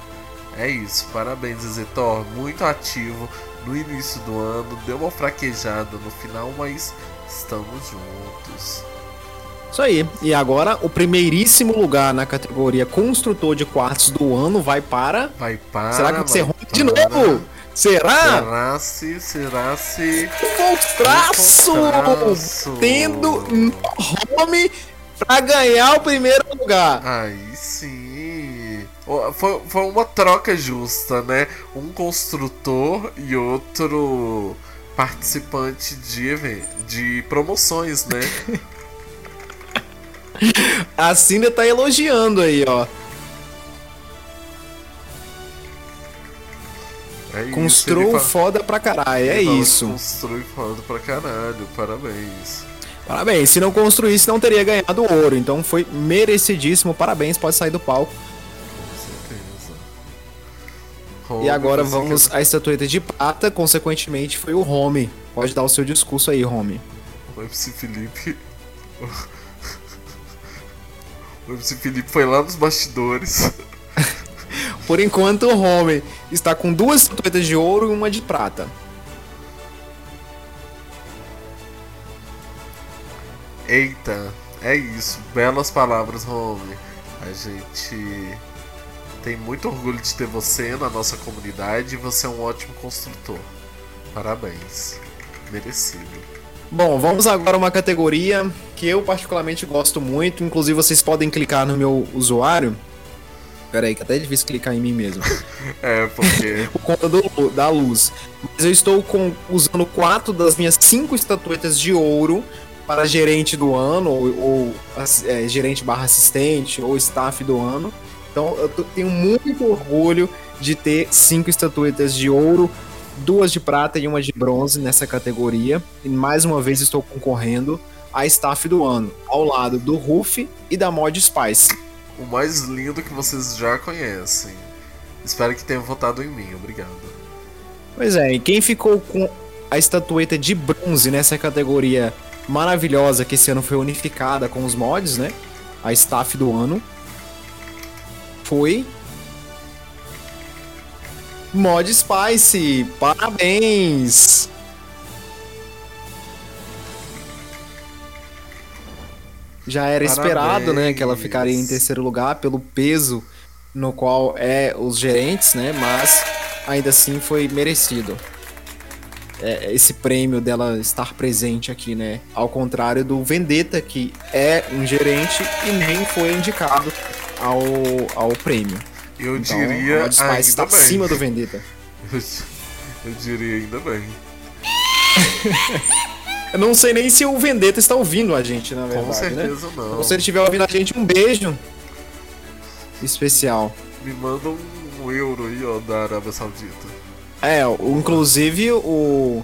É isso, parabéns Zezetor, muito ativo no início do ano, deu uma fraquejada no final, mas estamos juntos. Isso aí. E agora o primeiríssimo lugar na categoria construtor de quartos do ano vai para. Vai para. Será que você rompe de para. novo? Será? Será se, será se. Traço! Traço. Tendo no home pra ganhar o primeiro lugar. Aí sim. Foi, foi uma troca justa, né? Um construtor e outro participante de, de promoções, né? [laughs] A Cinda tá elogiando aí, ó. É ele fa- foda pra caralho, é ele isso. Construiu foda pra caralho, parabéns. Parabéns, se não construísse não teria ganhado ouro, então foi merecidíssimo, parabéns, pode sair do palco. E agora vamos à estatueta de prata, consequentemente foi o Home. Pode dar o seu discurso aí, Home. O MC Felipe. O MC Felipe foi lá nos bastidores. Por enquanto, o Home está com duas estatuetas de ouro e uma de prata. Eita, é isso. Belas palavras, Home. A gente tem muito orgulho de ter você na nossa comunidade e você é um ótimo construtor. Parabéns. Merecido. Bom, vamos agora a uma categoria que eu particularmente gosto muito. Inclusive, vocês podem clicar no meu usuário Pera aí, que até é difícil clicar em mim mesmo. [laughs] É, porque. [laughs] Por conta do- da luz. Mas eu estou com- usando quatro das minhas cinco estatuetas de ouro para gerente do ano, ou, ou, é, gerente barra assistente, ou staff do ano. Então eu tenho muito orgulho de ter cinco estatuetas de ouro, duas de prata e uma de bronze nessa categoria. E mais uma vez estou concorrendo a staff do ano, ao lado do Ruff e da Mod Spice. o mais lindo que vocês já conhecem. Espero que tenham votado em mim, obrigado. Pois é, e quem ficou com a estatueta de bronze nessa categoria maravilhosa que esse ano foi unificada com os mods, né? A staff do ano foi Mod Spice. Parabéns! Já era esperado, né, que ela Parabéns. ficaria em terceiro lugar pelo peso no qual é os gerentes, né? Mas ainda assim foi merecido. É, esse prêmio dela estar presente aqui, né? Ao contrário do Vendetta, que é um gerente e nem foi indicado ao, ao prêmio. Eu Então, diria Mod Spice está bem. acima do Vendetta. [laughs] Eu, eu diria ainda bem. [laughs] Eu não sei nem se o Vendetta está ouvindo a gente, na Com verdade, né? certeza não. Então, se ele estiver ouvindo a gente, um beijo especial. Me manda um euro aí, ó, da Arábia Saudita. É, o- inclusive o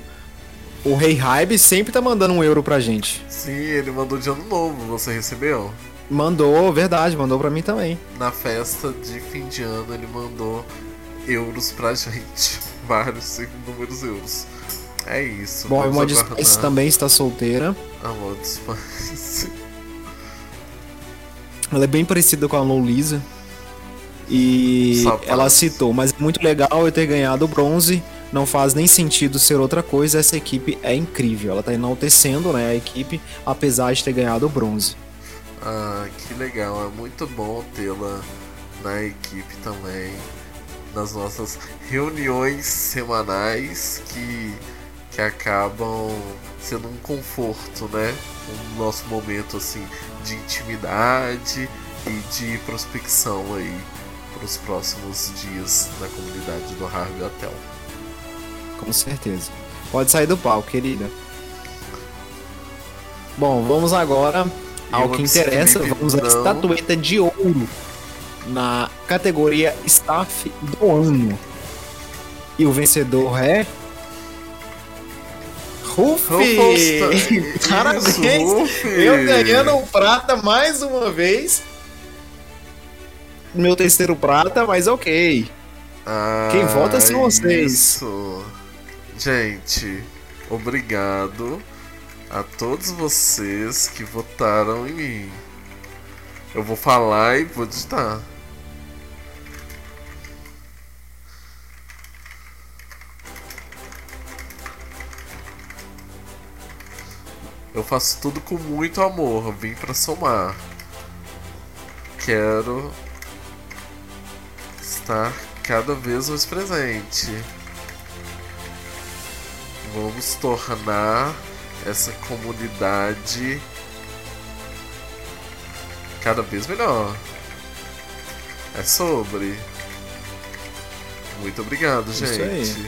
o Rei Hybe sempre tá mandando um euro pra gente. Sim, ele mandou de ano novo, você recebeu? Mandou, verdade, mandou pra mim também. Na festa de fim de ano ele mandou euros pra gente. [laughs] Vários inúmeros euros. É isso. Bom, a Mod Spice também está solteira. A Mod Spice. [laughs] Ela é bem parecida com a Lolisa. E Sapatos. ela citou, mas é muito legal eu ter ganhado o bronze. Não faz nem sentido ser outra coisa. Essa equipe é incrível. Ela tá enaltecendo né, a equipe, apesar de ter ganhado o bronze. Ah, que legal. É muito bom tê-la na equipe também. Nas nossas reuniões semanais que, que acabam sendo um conforto, né? Um nosso momento assim de intimidade e de prospecção aí para os próximos dias na comunidade do Harvey Hotel. Com certeza. Pode sair do palco, querida. Bom, vamos agora ao que interessa. Vamos à estatueta de ouro na categoria Staff do Ano. E o vencedor é. Rufi! [laughs] Parabéns! Isso! Eu ganhando o prata mais uma vez. Meu terceiro prata, mas ok. Ah, Quem vota são vocês. Isso. Gente, obrigado a todos vocês que votaram em mim. Eu vou falar e vou digitar. Eu faço tudo com muito amor, vim pra somar. Quero estar cada vez mais presente. Vamos tornar essa comunidade cada vez melhor. É sobre. Muito obrigado, Isso gente.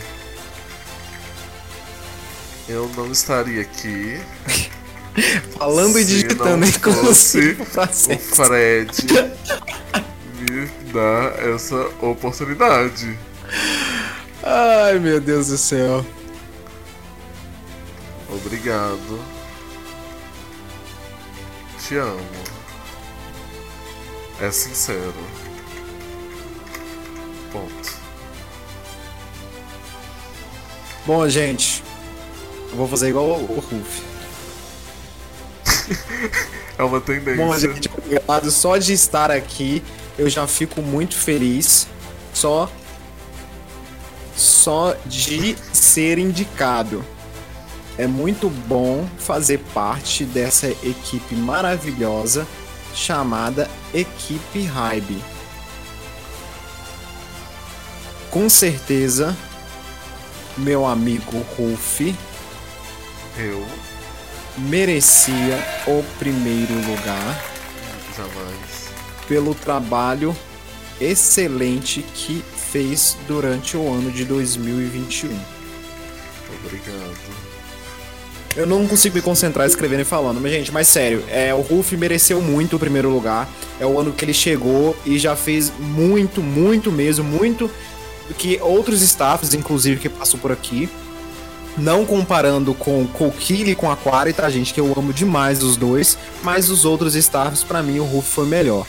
Eu não estaria aqui [laughs] Falando e digitando inclusive o. Fred [laughs] me dar essa oportunidade. Ai, meu Deus do céu. Obrigado. Te amo. É sincero. Ponto. Bom, gente. Eu vou fazer igual o Ruf. [laughs] É uma tendência. Bom, gente, obrigado. Só de estar aqui, eu já fico muito feliz. Só. Só de ser indicado. É muito bom fazer parte dessa equipe maravilhosa chamada Equipe Hybe. Com certeza, meu amigo Ruf Eu merecia o primeiro lugar jamais. pelo trabalho excelente que fez durante o ano de 2021. Obrigado. Eu não consigo me concentrar escrevendo e falando, mas gente, mas sério, é, o Ruff mereceu muito o primeiro lugar. É o ano que ele chegou e já fez muito, muito mesmo, muito do que outros staffs, inclusive, que passou por aqui. Não comparando com Kokili e com Aquari, tá, gente? Que eu amo demais os dois. Mas os outros staffs, para mim, o Ruff foi melhor.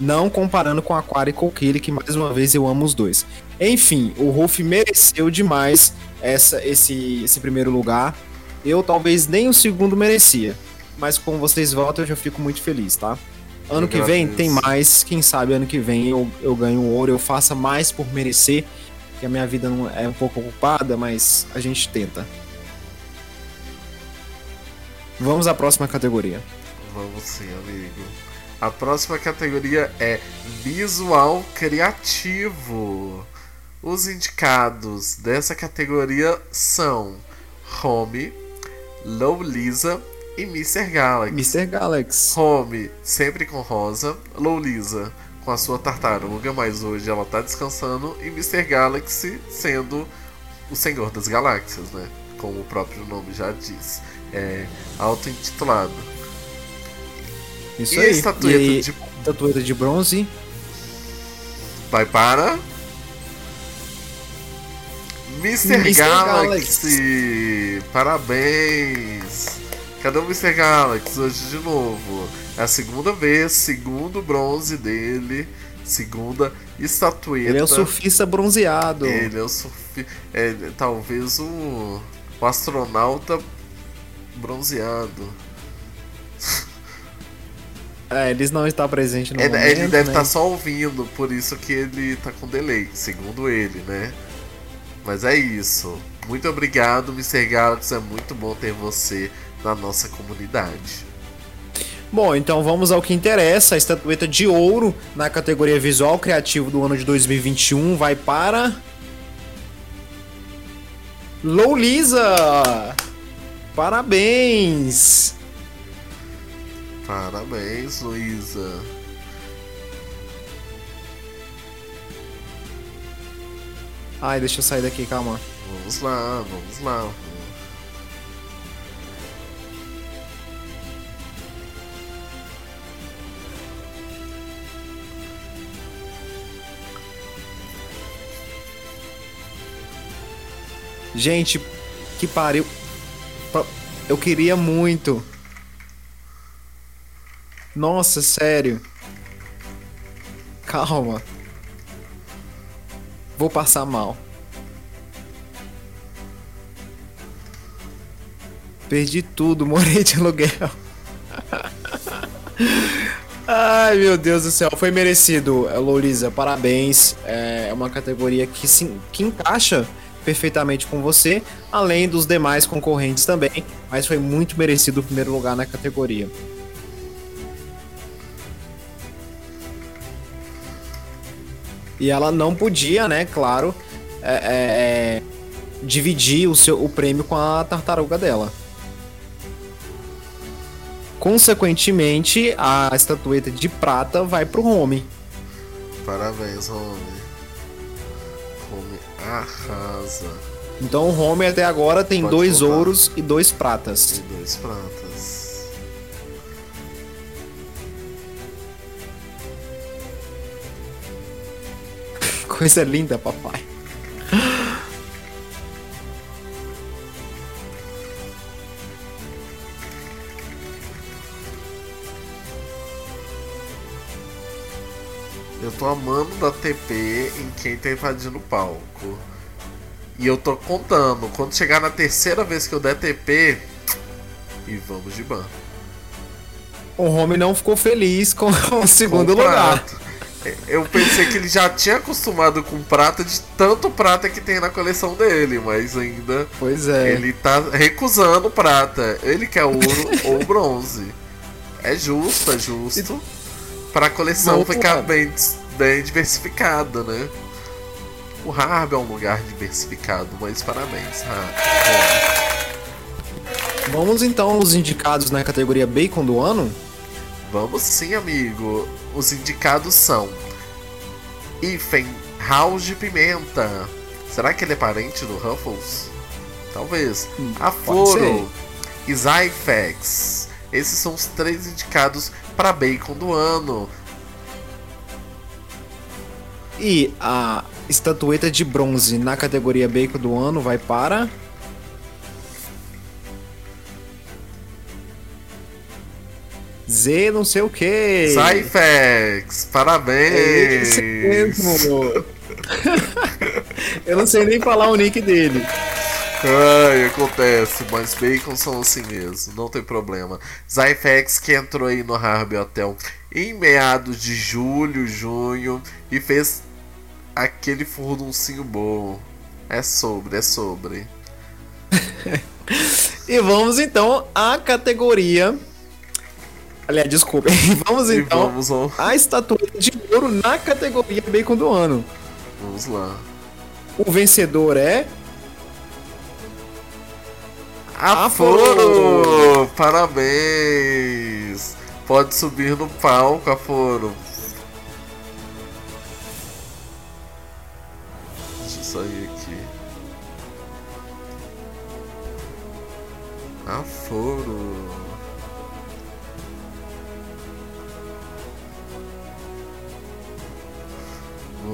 Não comparando com Aquari e Kokili, que mais uma vez eu amo os dois. Enfim, o Ruff mereceu demais essa, esse, esse primeiro lugar. Eu talvez nem o segundo merecia. Mas como vocês votam, eu já fico muito feliz, tá? Ano que vem tem mais. Quem sabe ano que vem eu, eu ganho ouro, eu faça mais por merecer. Que a minha vida não é um pouco ocupada, mas a gente tenta. Vamos à próxima categoria. Vamos sim, amigo. A próxima categoria é Visual Criativo. Os indicados dessa categoria são Home, Lisa e Mr. Galaxy. Mr. Galaxy. Home, sempre com rosa. Lisa com a sua tartaruga, mas hoje ela tá descansando. E Mr. Galaxy sendo o Senhor das Galáxias, né? Como o próprio nome já diz. É auto-intitulado. Isso E aí. a estatueta E de estatueta de bronze. Vai para. Mr. Mr. Galaxy! Parabéns! Cadê o Mr. Galaxy hoje de novo? É a segunda vez, segundo bronze dele, segunda estatueta. Ele é o surfista bronzeado. Ele é o surfi... é, talvez o... o astronauta bronzeado. [laughs] É, eles não estão presentes no É, momento, ele deve né? estar só ouvindo, por isso que ele tá com delay, segundo ele, né? Mas é isso. Muito obrigado, Mr. Galaxy. É muito bom ter você na nossa comunidade. Bom, então vamos ao que interessa. A estatueta de ouro na categoria Visual Criativo do ano de 2021 vai para. Loulisa! Parabéns! Parabéns, Luísa. Ai, deixa eu sair daqui, calma. Vamos lá, vamos lá. Gente, que pariu. Pa- Eu queria muito. Nossa, sério. Calma. Vou passar mal. Perdi tudo, [laughs] morei de aluguel. [laughs] Ai, meu Deus do céu, foi merecido, Lourisa. Parabéns. É uma categoria que, se, que encaixa perfeitamente com você, além dos demais concorrentes também. Mas foi muito merecido o primeiro lugar na categoria. E ela não podia, né, claro, é, é, é, dividir o, seu, o prêmio com a tartaruga dela. Consequentemente, a estatueta de prata vai pro Home. Parabéns, Rony. Rony arrasa. Então o Home até agora tem Pode dois voltar. ouros e dois pratas. E dois pratas. Coisa linda, papai. Eu tô amando da TP em quem tá invadindo o palco. E eu tô contando, quando chegar na terceira vez que eu der TP, e vamos de ban. O Home não ficou feliz com [laughs] o segundo lugar. Eu pensei que ele já tinha acostumado com prata de tanto prata que tem na coleção dele, mas ainda Pois é. ele tá recusando prata. Ele quer ouro [laughs] ou bronze. É justo, é justo. Pra coleção ficar bem, bem diversificada, né? O Harb é um lugar diversificado, mas parabéns, Harb. Vamos então aos indicados na categoria Bacon do ano. Vamos sim, amigo. Os indicados são Ethan House de Pimenta. Será que ele é parente do Ruffles? Talvez. Hum, Aforo e Zyfax. Esses são os três indicados para Bacon do ano. E a estatueta de bronze na categoria Bacon do ano vai para. Z não sei o que. Zyfax, parabéns! Esse mesmo. Eu não sei nem falar o nick dele. Ai, acontece, mas bacon são assim mesmo, não tem problema. Zyfax que entrou aí no Harvey Hotel em meados de julho, junho e fez aquele furduncinho bom. É sobre, é sobre. [laughs] E vamos então à categoria. Aliás, desculpa. [laughs] Vamos então vamos, à estatueta de ouro na categoria Bacon do ano. vamos lá. O vencedor é. Aforo! Parabéns! Pode subir no palco, Aforo. Deixa eu sair aqui. Aforo.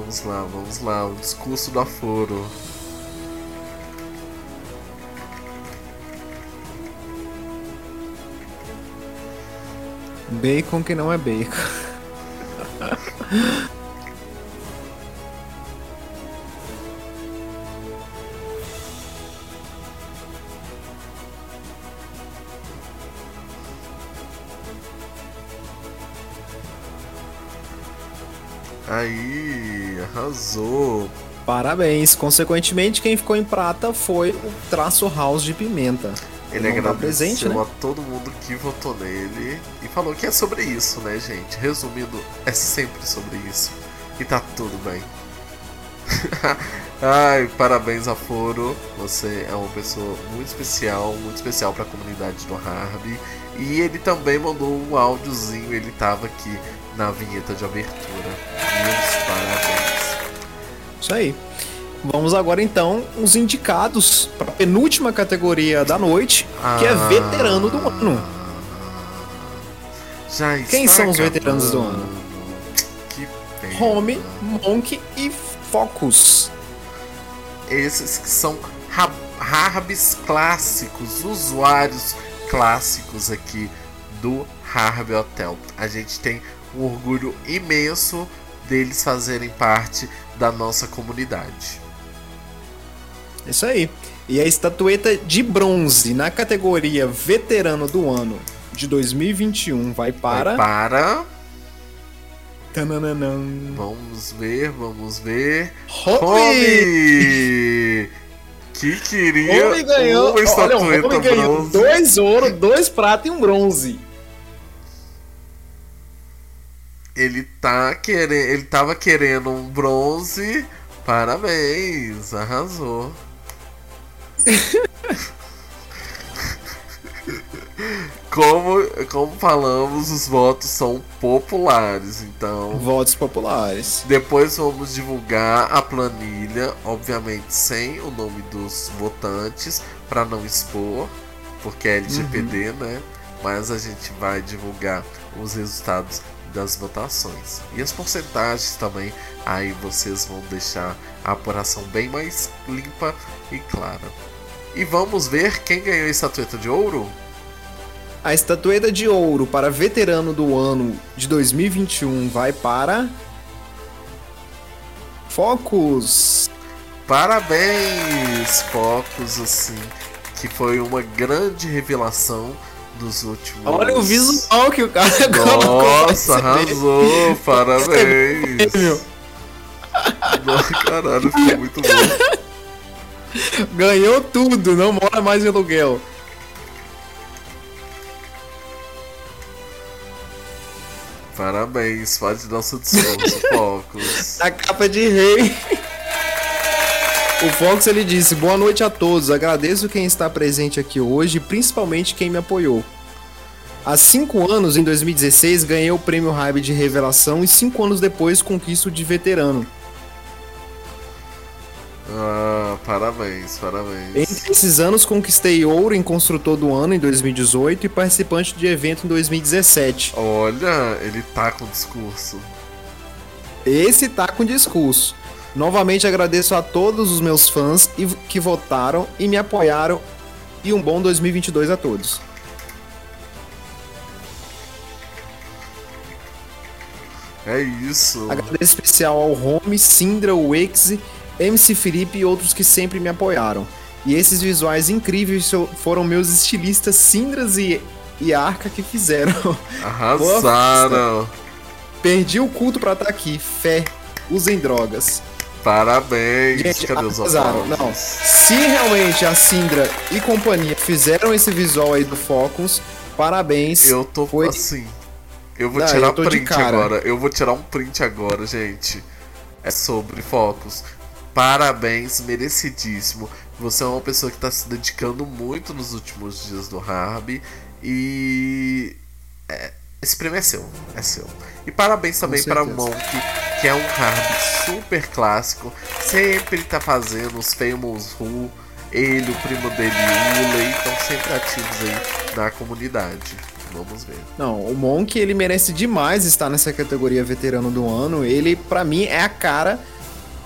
Vamos lá, vamos lá. O discurso do Aforo. Bacon que não é bacon. [laughs] arrasou. Parabéns. Consequentemente, quem ficou em prata foi o traço House de Pimenta. Ele Não agradeceu presente, né? a todo mundo que votou nele e falou que é sobre isso, né, gente? Resumindo, é sempre sobre isso. E tá tudo bem. [laughs] Ai, parabéns, Aforo. Você é uma pessoa muito especial, muito especial para a comunidade do Harvey. E ele também mandou um áudiozinho, ele tava aqui na vinheta de abertura. Isso aí. Vamos agora então os indicados para a penúltima categoria da noite, que é Ah. veterano do ano. Quem são os veteranos do ano? Que pena. Home, Monk e Focus. esses que são Harbs clássicos, usuários clássicos aqui do Harvey Hotel. A gente tem um orgulho imenso deles fazerem parte da nossa comunidade. Isso aí. E a estatueta de bronze na categoria veterano do ano de 2021 vai para. Vai para. Tananã. Vamos ver, vamos ver. Home! Que queria Home ganhou. uma Olha, o estatueta Home ganhou bronze. dois ouro, dois prata e um bronze. Ele tá querendo, ele tava querendo um bronze. Parabéns, arrasou. [laughs] como, como falamos, os votos são populares, então Votos populares. depois vamos divulgar a planilha, obviamente sem o nome dos votantes, para não expor, porque é LGPD, né? Mas a gente vai divulgar os resultados das votações. E as porcentagens também, aí vocês vão deixar a apuração bem mais limpa e clara. E vamos ver quem ganhou a estatueta de ouro? A estatueta de ouro para veterano do ano de 2021 vai para. Focus! Parabéns, Focus, assim, que foi uma grande revelação dos últimos. Olha o visual que o cara [laughs] Nossa, colocou. arrasou! Parabéns! Prêmio. Nossa, caralho, ficou muito bom. [laughs] Ganhou tudo, não mora mais em aluguel. Parabéns, pode dar seu desconto, Focus. A capa de rei. O Fox ele disse: Boa noite a todos. Agradeço quem está presente aqui hoje, principalmente quem me apoiou. Há cinco anos, em 2016, ganhei o prêmio Hybe de revelação e cinco anos depois conquisto de veterano. Ah, parabéns, parabéns. Entre esses anos, conquistei ouro em construtor do ano em 2018 e participante de evento em 2017. Olha, ele tá com discurso. Esse tá com discurso. Novamente agradeço a todos os meus fãs que votaram e me apoiaram. E um bom 2022 a todos. É isso. Agradeço especial ao Home, Sindra, Wex, MC Felipe e outros que sempre me apoiaram. E esses visuais incríveis foram meus estilistas Sindras e, e Arca que fizeram. [laughs] Arrasaram. Perdi o culto pra estar aqui. Fé. Usem drogas. Parabéns. Gente, Cadê os? Não. Se realmente a Sindra e companhia fizeram esse visual aí do Focus, parabéns. Eu tô Foi- assim. Eu vou Não, tirar eu print agora. Eu vou tirar um print agora, gente. É sobre focos. Parabéns, merecidíssimo. Você é uma pessoa que tá se dedicando muito nos últimos dias do Harb. E. é, esse prêmio é seu. É seu. E parabéns também para certeza. Monk, que é um Harb super clássico. Sempre tá fazendo os Famous Who. Ele, o primo dele, Ule, estão sempre ativos aí na comunidade. Vamos ver. Não, o Monk ele merece demais estar nessa categoria veterano do ano. Ele, pra mim, é a cara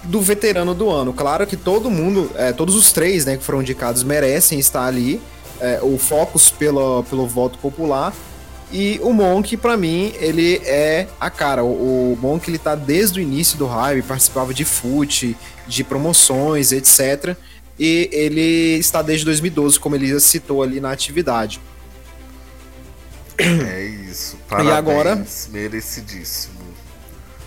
do veterano do ano. Claro que todo mundo, é, todos os três, né, que foram indicados merecem estar ali. É, o Focus pelo, pelo voto popular. E o Monk, pra mim, ele é a cara. O, o Monk, ele tá desde o início do Hype, participava de FUT, de promoções, etc. E ele está desde 2012, como ele citou ali na atividade. É isso. Parabéns, agora? Merecidíssimo.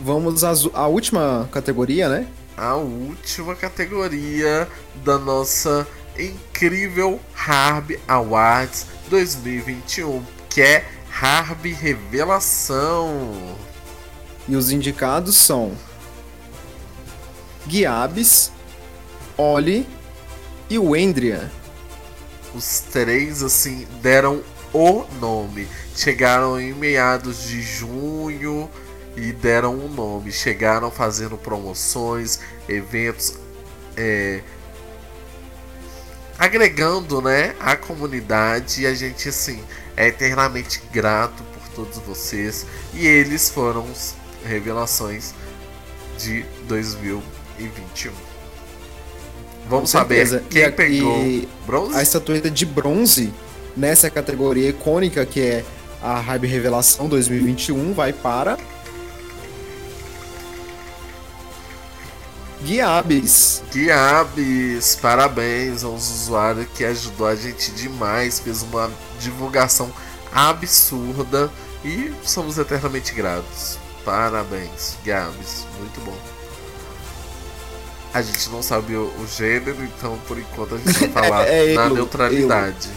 Vamos à última categoria, né? A última categoria da nossa incrível Harb Awards 2021, que é Harb Revelação. E os indicados são Guiabes, Oli e Wendria. Os três, assim, deram o nome. Chegaram em meados de junho e deram um nome. Chegaram fazendo promoções, eventos, é, agregando, né, a comunidade. E a gente, assim, é eternamente grato por todos vocês. E eles foram as revelações de 2021. Vamos saber quem E pegou e bronze? A estatueta de bronze nessa categoria icônica que é a Hype Revelação 2021 vai para Guiabes. Guiabes, parabéns aos usuários que ajudou a gente demais, fez uma divulgação absurda e somos eternamente gratos. Parabéns, Gabs, muito bom. A gente não sabe o, o gênero, então por enquanto a gente vai [laughs] falar É, é na Elo, neutralidade.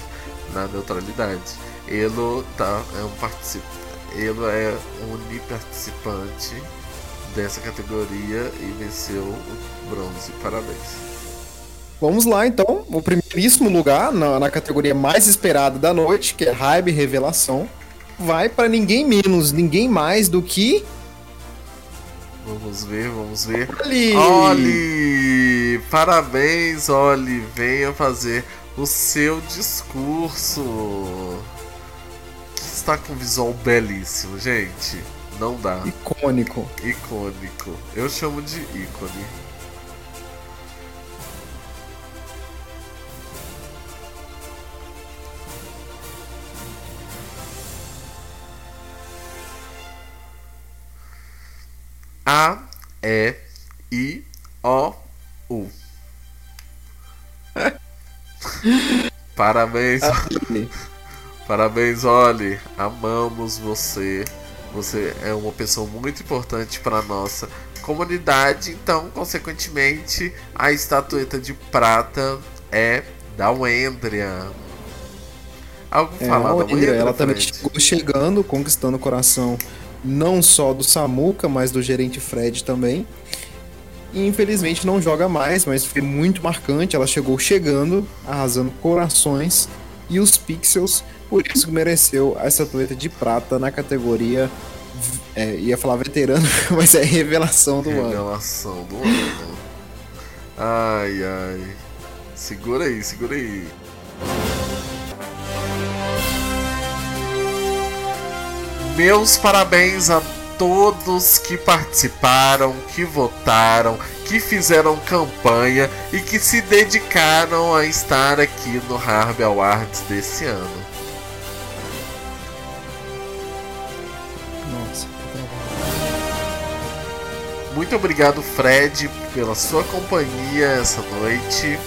Na neutralidade. Elo tá, é um particip... Elo é um uniparticipante dessa categoria e venceu o bronze. Parabéns. Vamos lá então, o primeiríssimo lugar na, na categoria mais esperada da noite, que é Hype Revelação, vai para ninguém menos, ninguém mais do que Vamos ver, vamos ver. Oli. Oli! Parabéns, Oli! Venha fazer o seu discurso. Que está com um visual belíssimo, gente. Não dá. Icônico. Icônico. Eu chamo de ícone. A, E, I, O, U. [laughs] Parabéns, parabéns, Oli. Amamos você. Você é uma pessoa muito importante para nossa comunidade. Então, consequentemente, a estatueta de prata é da Wendria. Algo É, falar da Wendria, ela também chegou chegando, conquistando o coração não só do Samuca, mas do gerente Fred também. E infelizmente não joga mais, mas foi muito marcante. Ela chegou chegando, arrasando corações e os pixels Por isso que mereceu a estatueta de prata na categoria. é, ia falar veterano, [laughs] mas é revelação do ano. Revelação do ano. Ai, ai. Segura aí, segura aí. Meus parabéns a todos que participaram, que votaram, que fizeram campanha e que se dedicaram a estar aqui no Harvey Awards desse ano. Muito obrigado, Fred, pela sua companhia essa noite.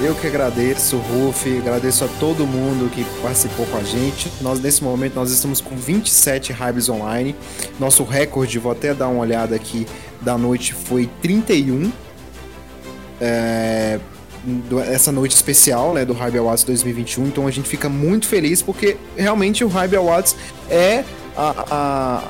Eu que agradeço, Ruf, agradeço a todo mundo que participou com a gente. Nós nesse momento nós estamos com 27 Hypes online. Nosso recorde, vou até dar uma olhada aqui, da noite foi 31. É, essa noite especial, né, do Hype Awards 2021. Então a gente fica muito feliz porque realmente o Hype Awards é a- a,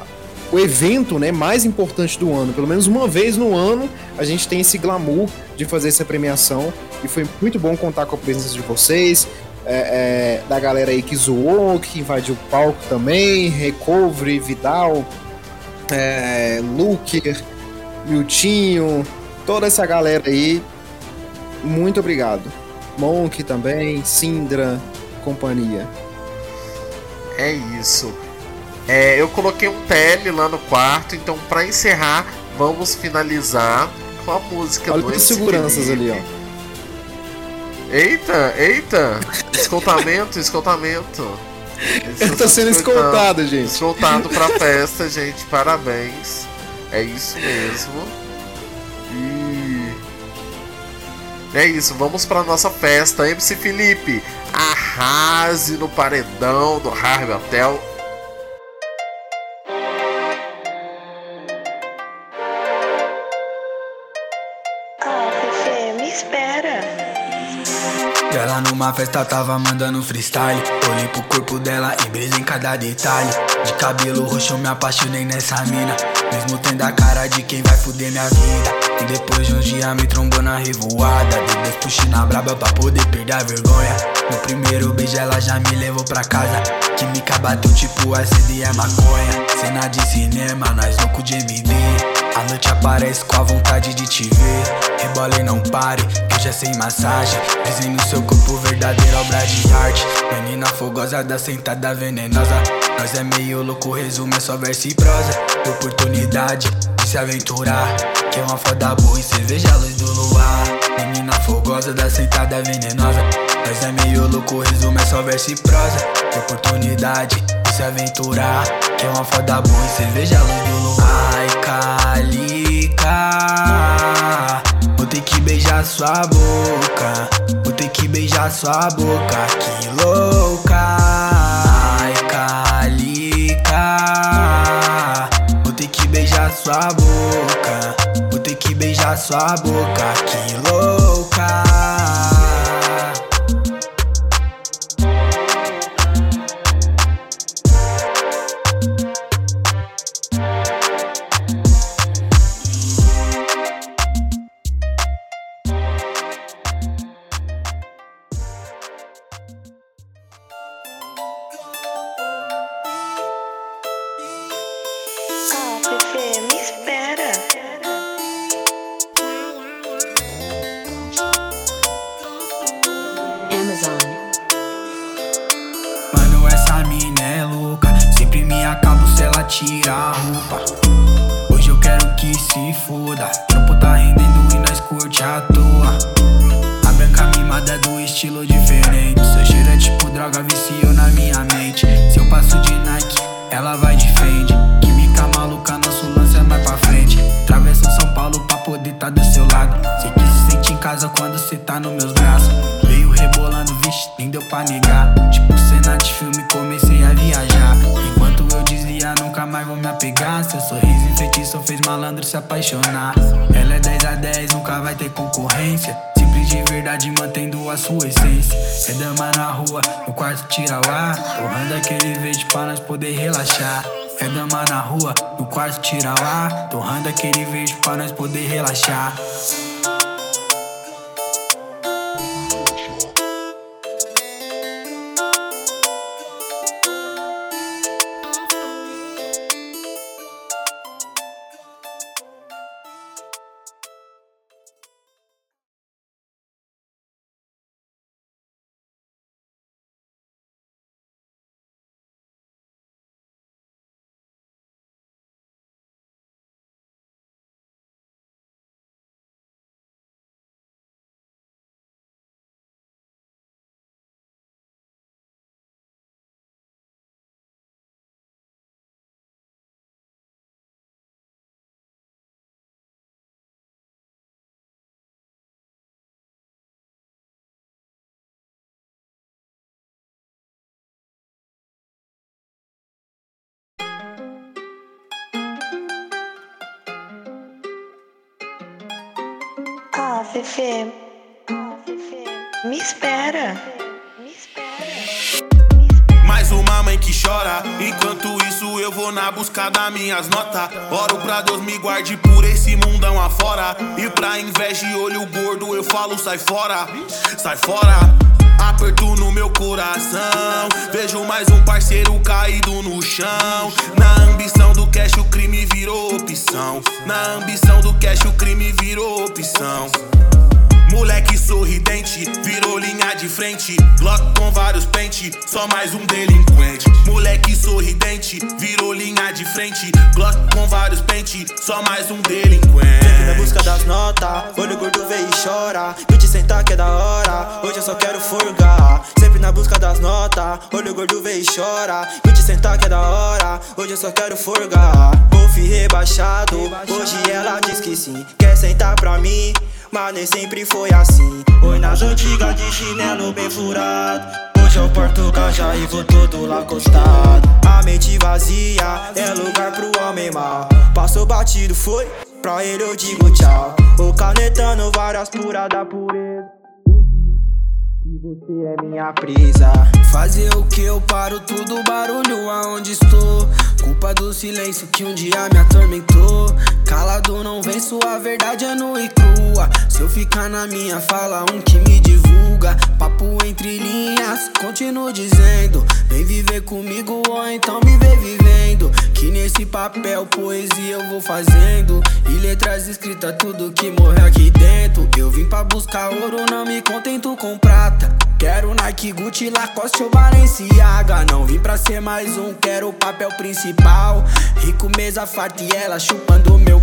o evento né, mais importante do ano. Pelo menos uma vez no ano a gente tem esse glamour de fazer essa premiação. E foi muito bom contar com a presença de vocês, é, é, da galera aí que zoou, que invadiu o palco também, Recovery, Vidal, é, Luker, Miltinho, toda essa galera aí. Muito obrigado. Monk também, Sindra, companhia. É isso. É, eu coloquei um tele lá no quarto, então pra encerrar, vamos finalizar com a música Olha do MC seguranças Felipe. ali, ó. Eita, eita! Escoltamento, escoltamento. Ele tá sendo escoltado, gente. Escoltado pra festa, gente. Parabéns. É isso mesmo. E. É isso, vamos pra nossa festa. MC Felipe, arrase no paredão do Harvey Hotel. Numa festa tava mandando freestyle. Olhei pro corpo dela e brisei em cada detalhe. De cabelo roxo eu me apaixonei nessa mina. Mesmo tendo a cara de quem vai fuder minha vida. E depois de uns dias me trombou na revoada. Depois puxei na braba pra poder perder a vergonha. No primeiro beijo ela já me levou pra casa. Química bateu tipo SD é maconha. Cena de cinema, nós louco de MD. A noite aparece com a vontade de te ver. Rebole não pare, que hoje é sem massagem. Dizem no seu corpo verdadeira obra de arte. Menina fogosa da sentada venenosa. Nós é meio louco, resumo é só verso e prosa. Oportunidade de se aventurar. Que é uma foda boa e cê veja a luz do luar. Menina fogosa da sentada venenosa. Nós é meio louco, resumo é só verso e prosa. Oportunidade de se aventurar. Que é uma foda boa e cê veja a luz do luar. Ai, Calica. Vou ter que beijar sua boca. Vou ter que beijar sua boca. Que louca. Ai, Calica. Vou ter que beijar sua boca. Vou ter que beijar sua boca. Que louca. Tira a roupa. Hoje eu quero que se foda. Trampo tá rendendo e nós curte à toa. A branca mimada do estilo diferente. Seu cheiro é tipo droga, viciou na minha mente. Se eu passo de Nike, ela vai de. Apaixonar. Ela é 10 a 10, nunca vai ter concorrência. Simples de verdade, mantendo a sua essência. É dama na rua, no quarto tira o ar. Torrando aquele verde pra nós poder relaxar. É dama na rua, no quarto tira o ar. Torrando aquele verde pra nós poder relaxar. Espera. Me espera. Mais uma mãe que chora. Enquanto isso, eu vou na busca das minhas notas. Oro pra Deus me guarde por esse mundão afora. E pra inveja e olho gordo, eu falo: sai fora, sai fora. Aperto no meu coração. Vejo mais um parceiro caído no chão. Na ambição do cash, o crime virou opção. Na ambição do cash, o crime virou opção. Moleque sorridente, virou linha de frente. Glock com vários pente, só mais um delinquente. Moleque sorridente, virou linha de frente. Glock com vários pente, só mais um Na delinquente. busca das notas, olho gordo vem e chora. Te sentar que é da hora, hoje eu só quero forgar. Sempre na busca das notas, olho gordo vem e chora. Te sentar que é da hora, hoje eu só quero forgar. Golf rebaixado, hoje ela diz que sim. Quer sentar pra mim, mas nem sempre foi assim. Oi nas antigas de chinelo bem furado. Hoje eu porto ganja e vou todo lá acostado. A mente vazia é lugar pro homem mal. Passou batido, foi? Pra ele eu digo tchau. O canetando várias puras da pureza. Você é minha presa. Fazer o que? Eu paro tudo barulho aonde estou. Culpa do silêncio que um dia me atormentou. Calado não vem sua verdade é nua e crua. Se eu ficar na minha fala um que me divulga. Papo entre linhas, continuo dizendo. Vem viver comigo ou então me vê vivendo. Que nesse papel poesia eu vou fazendo. E letras escritas tudo que morre aqui dentro. Eu vim pra buscar ouro, não me contento com prata Quero Nike, Gucci, Lacoste ou Balenciaga. Não vim pra ser mais um, quero o papel principal. Rico, mesa farta e ela chupando meu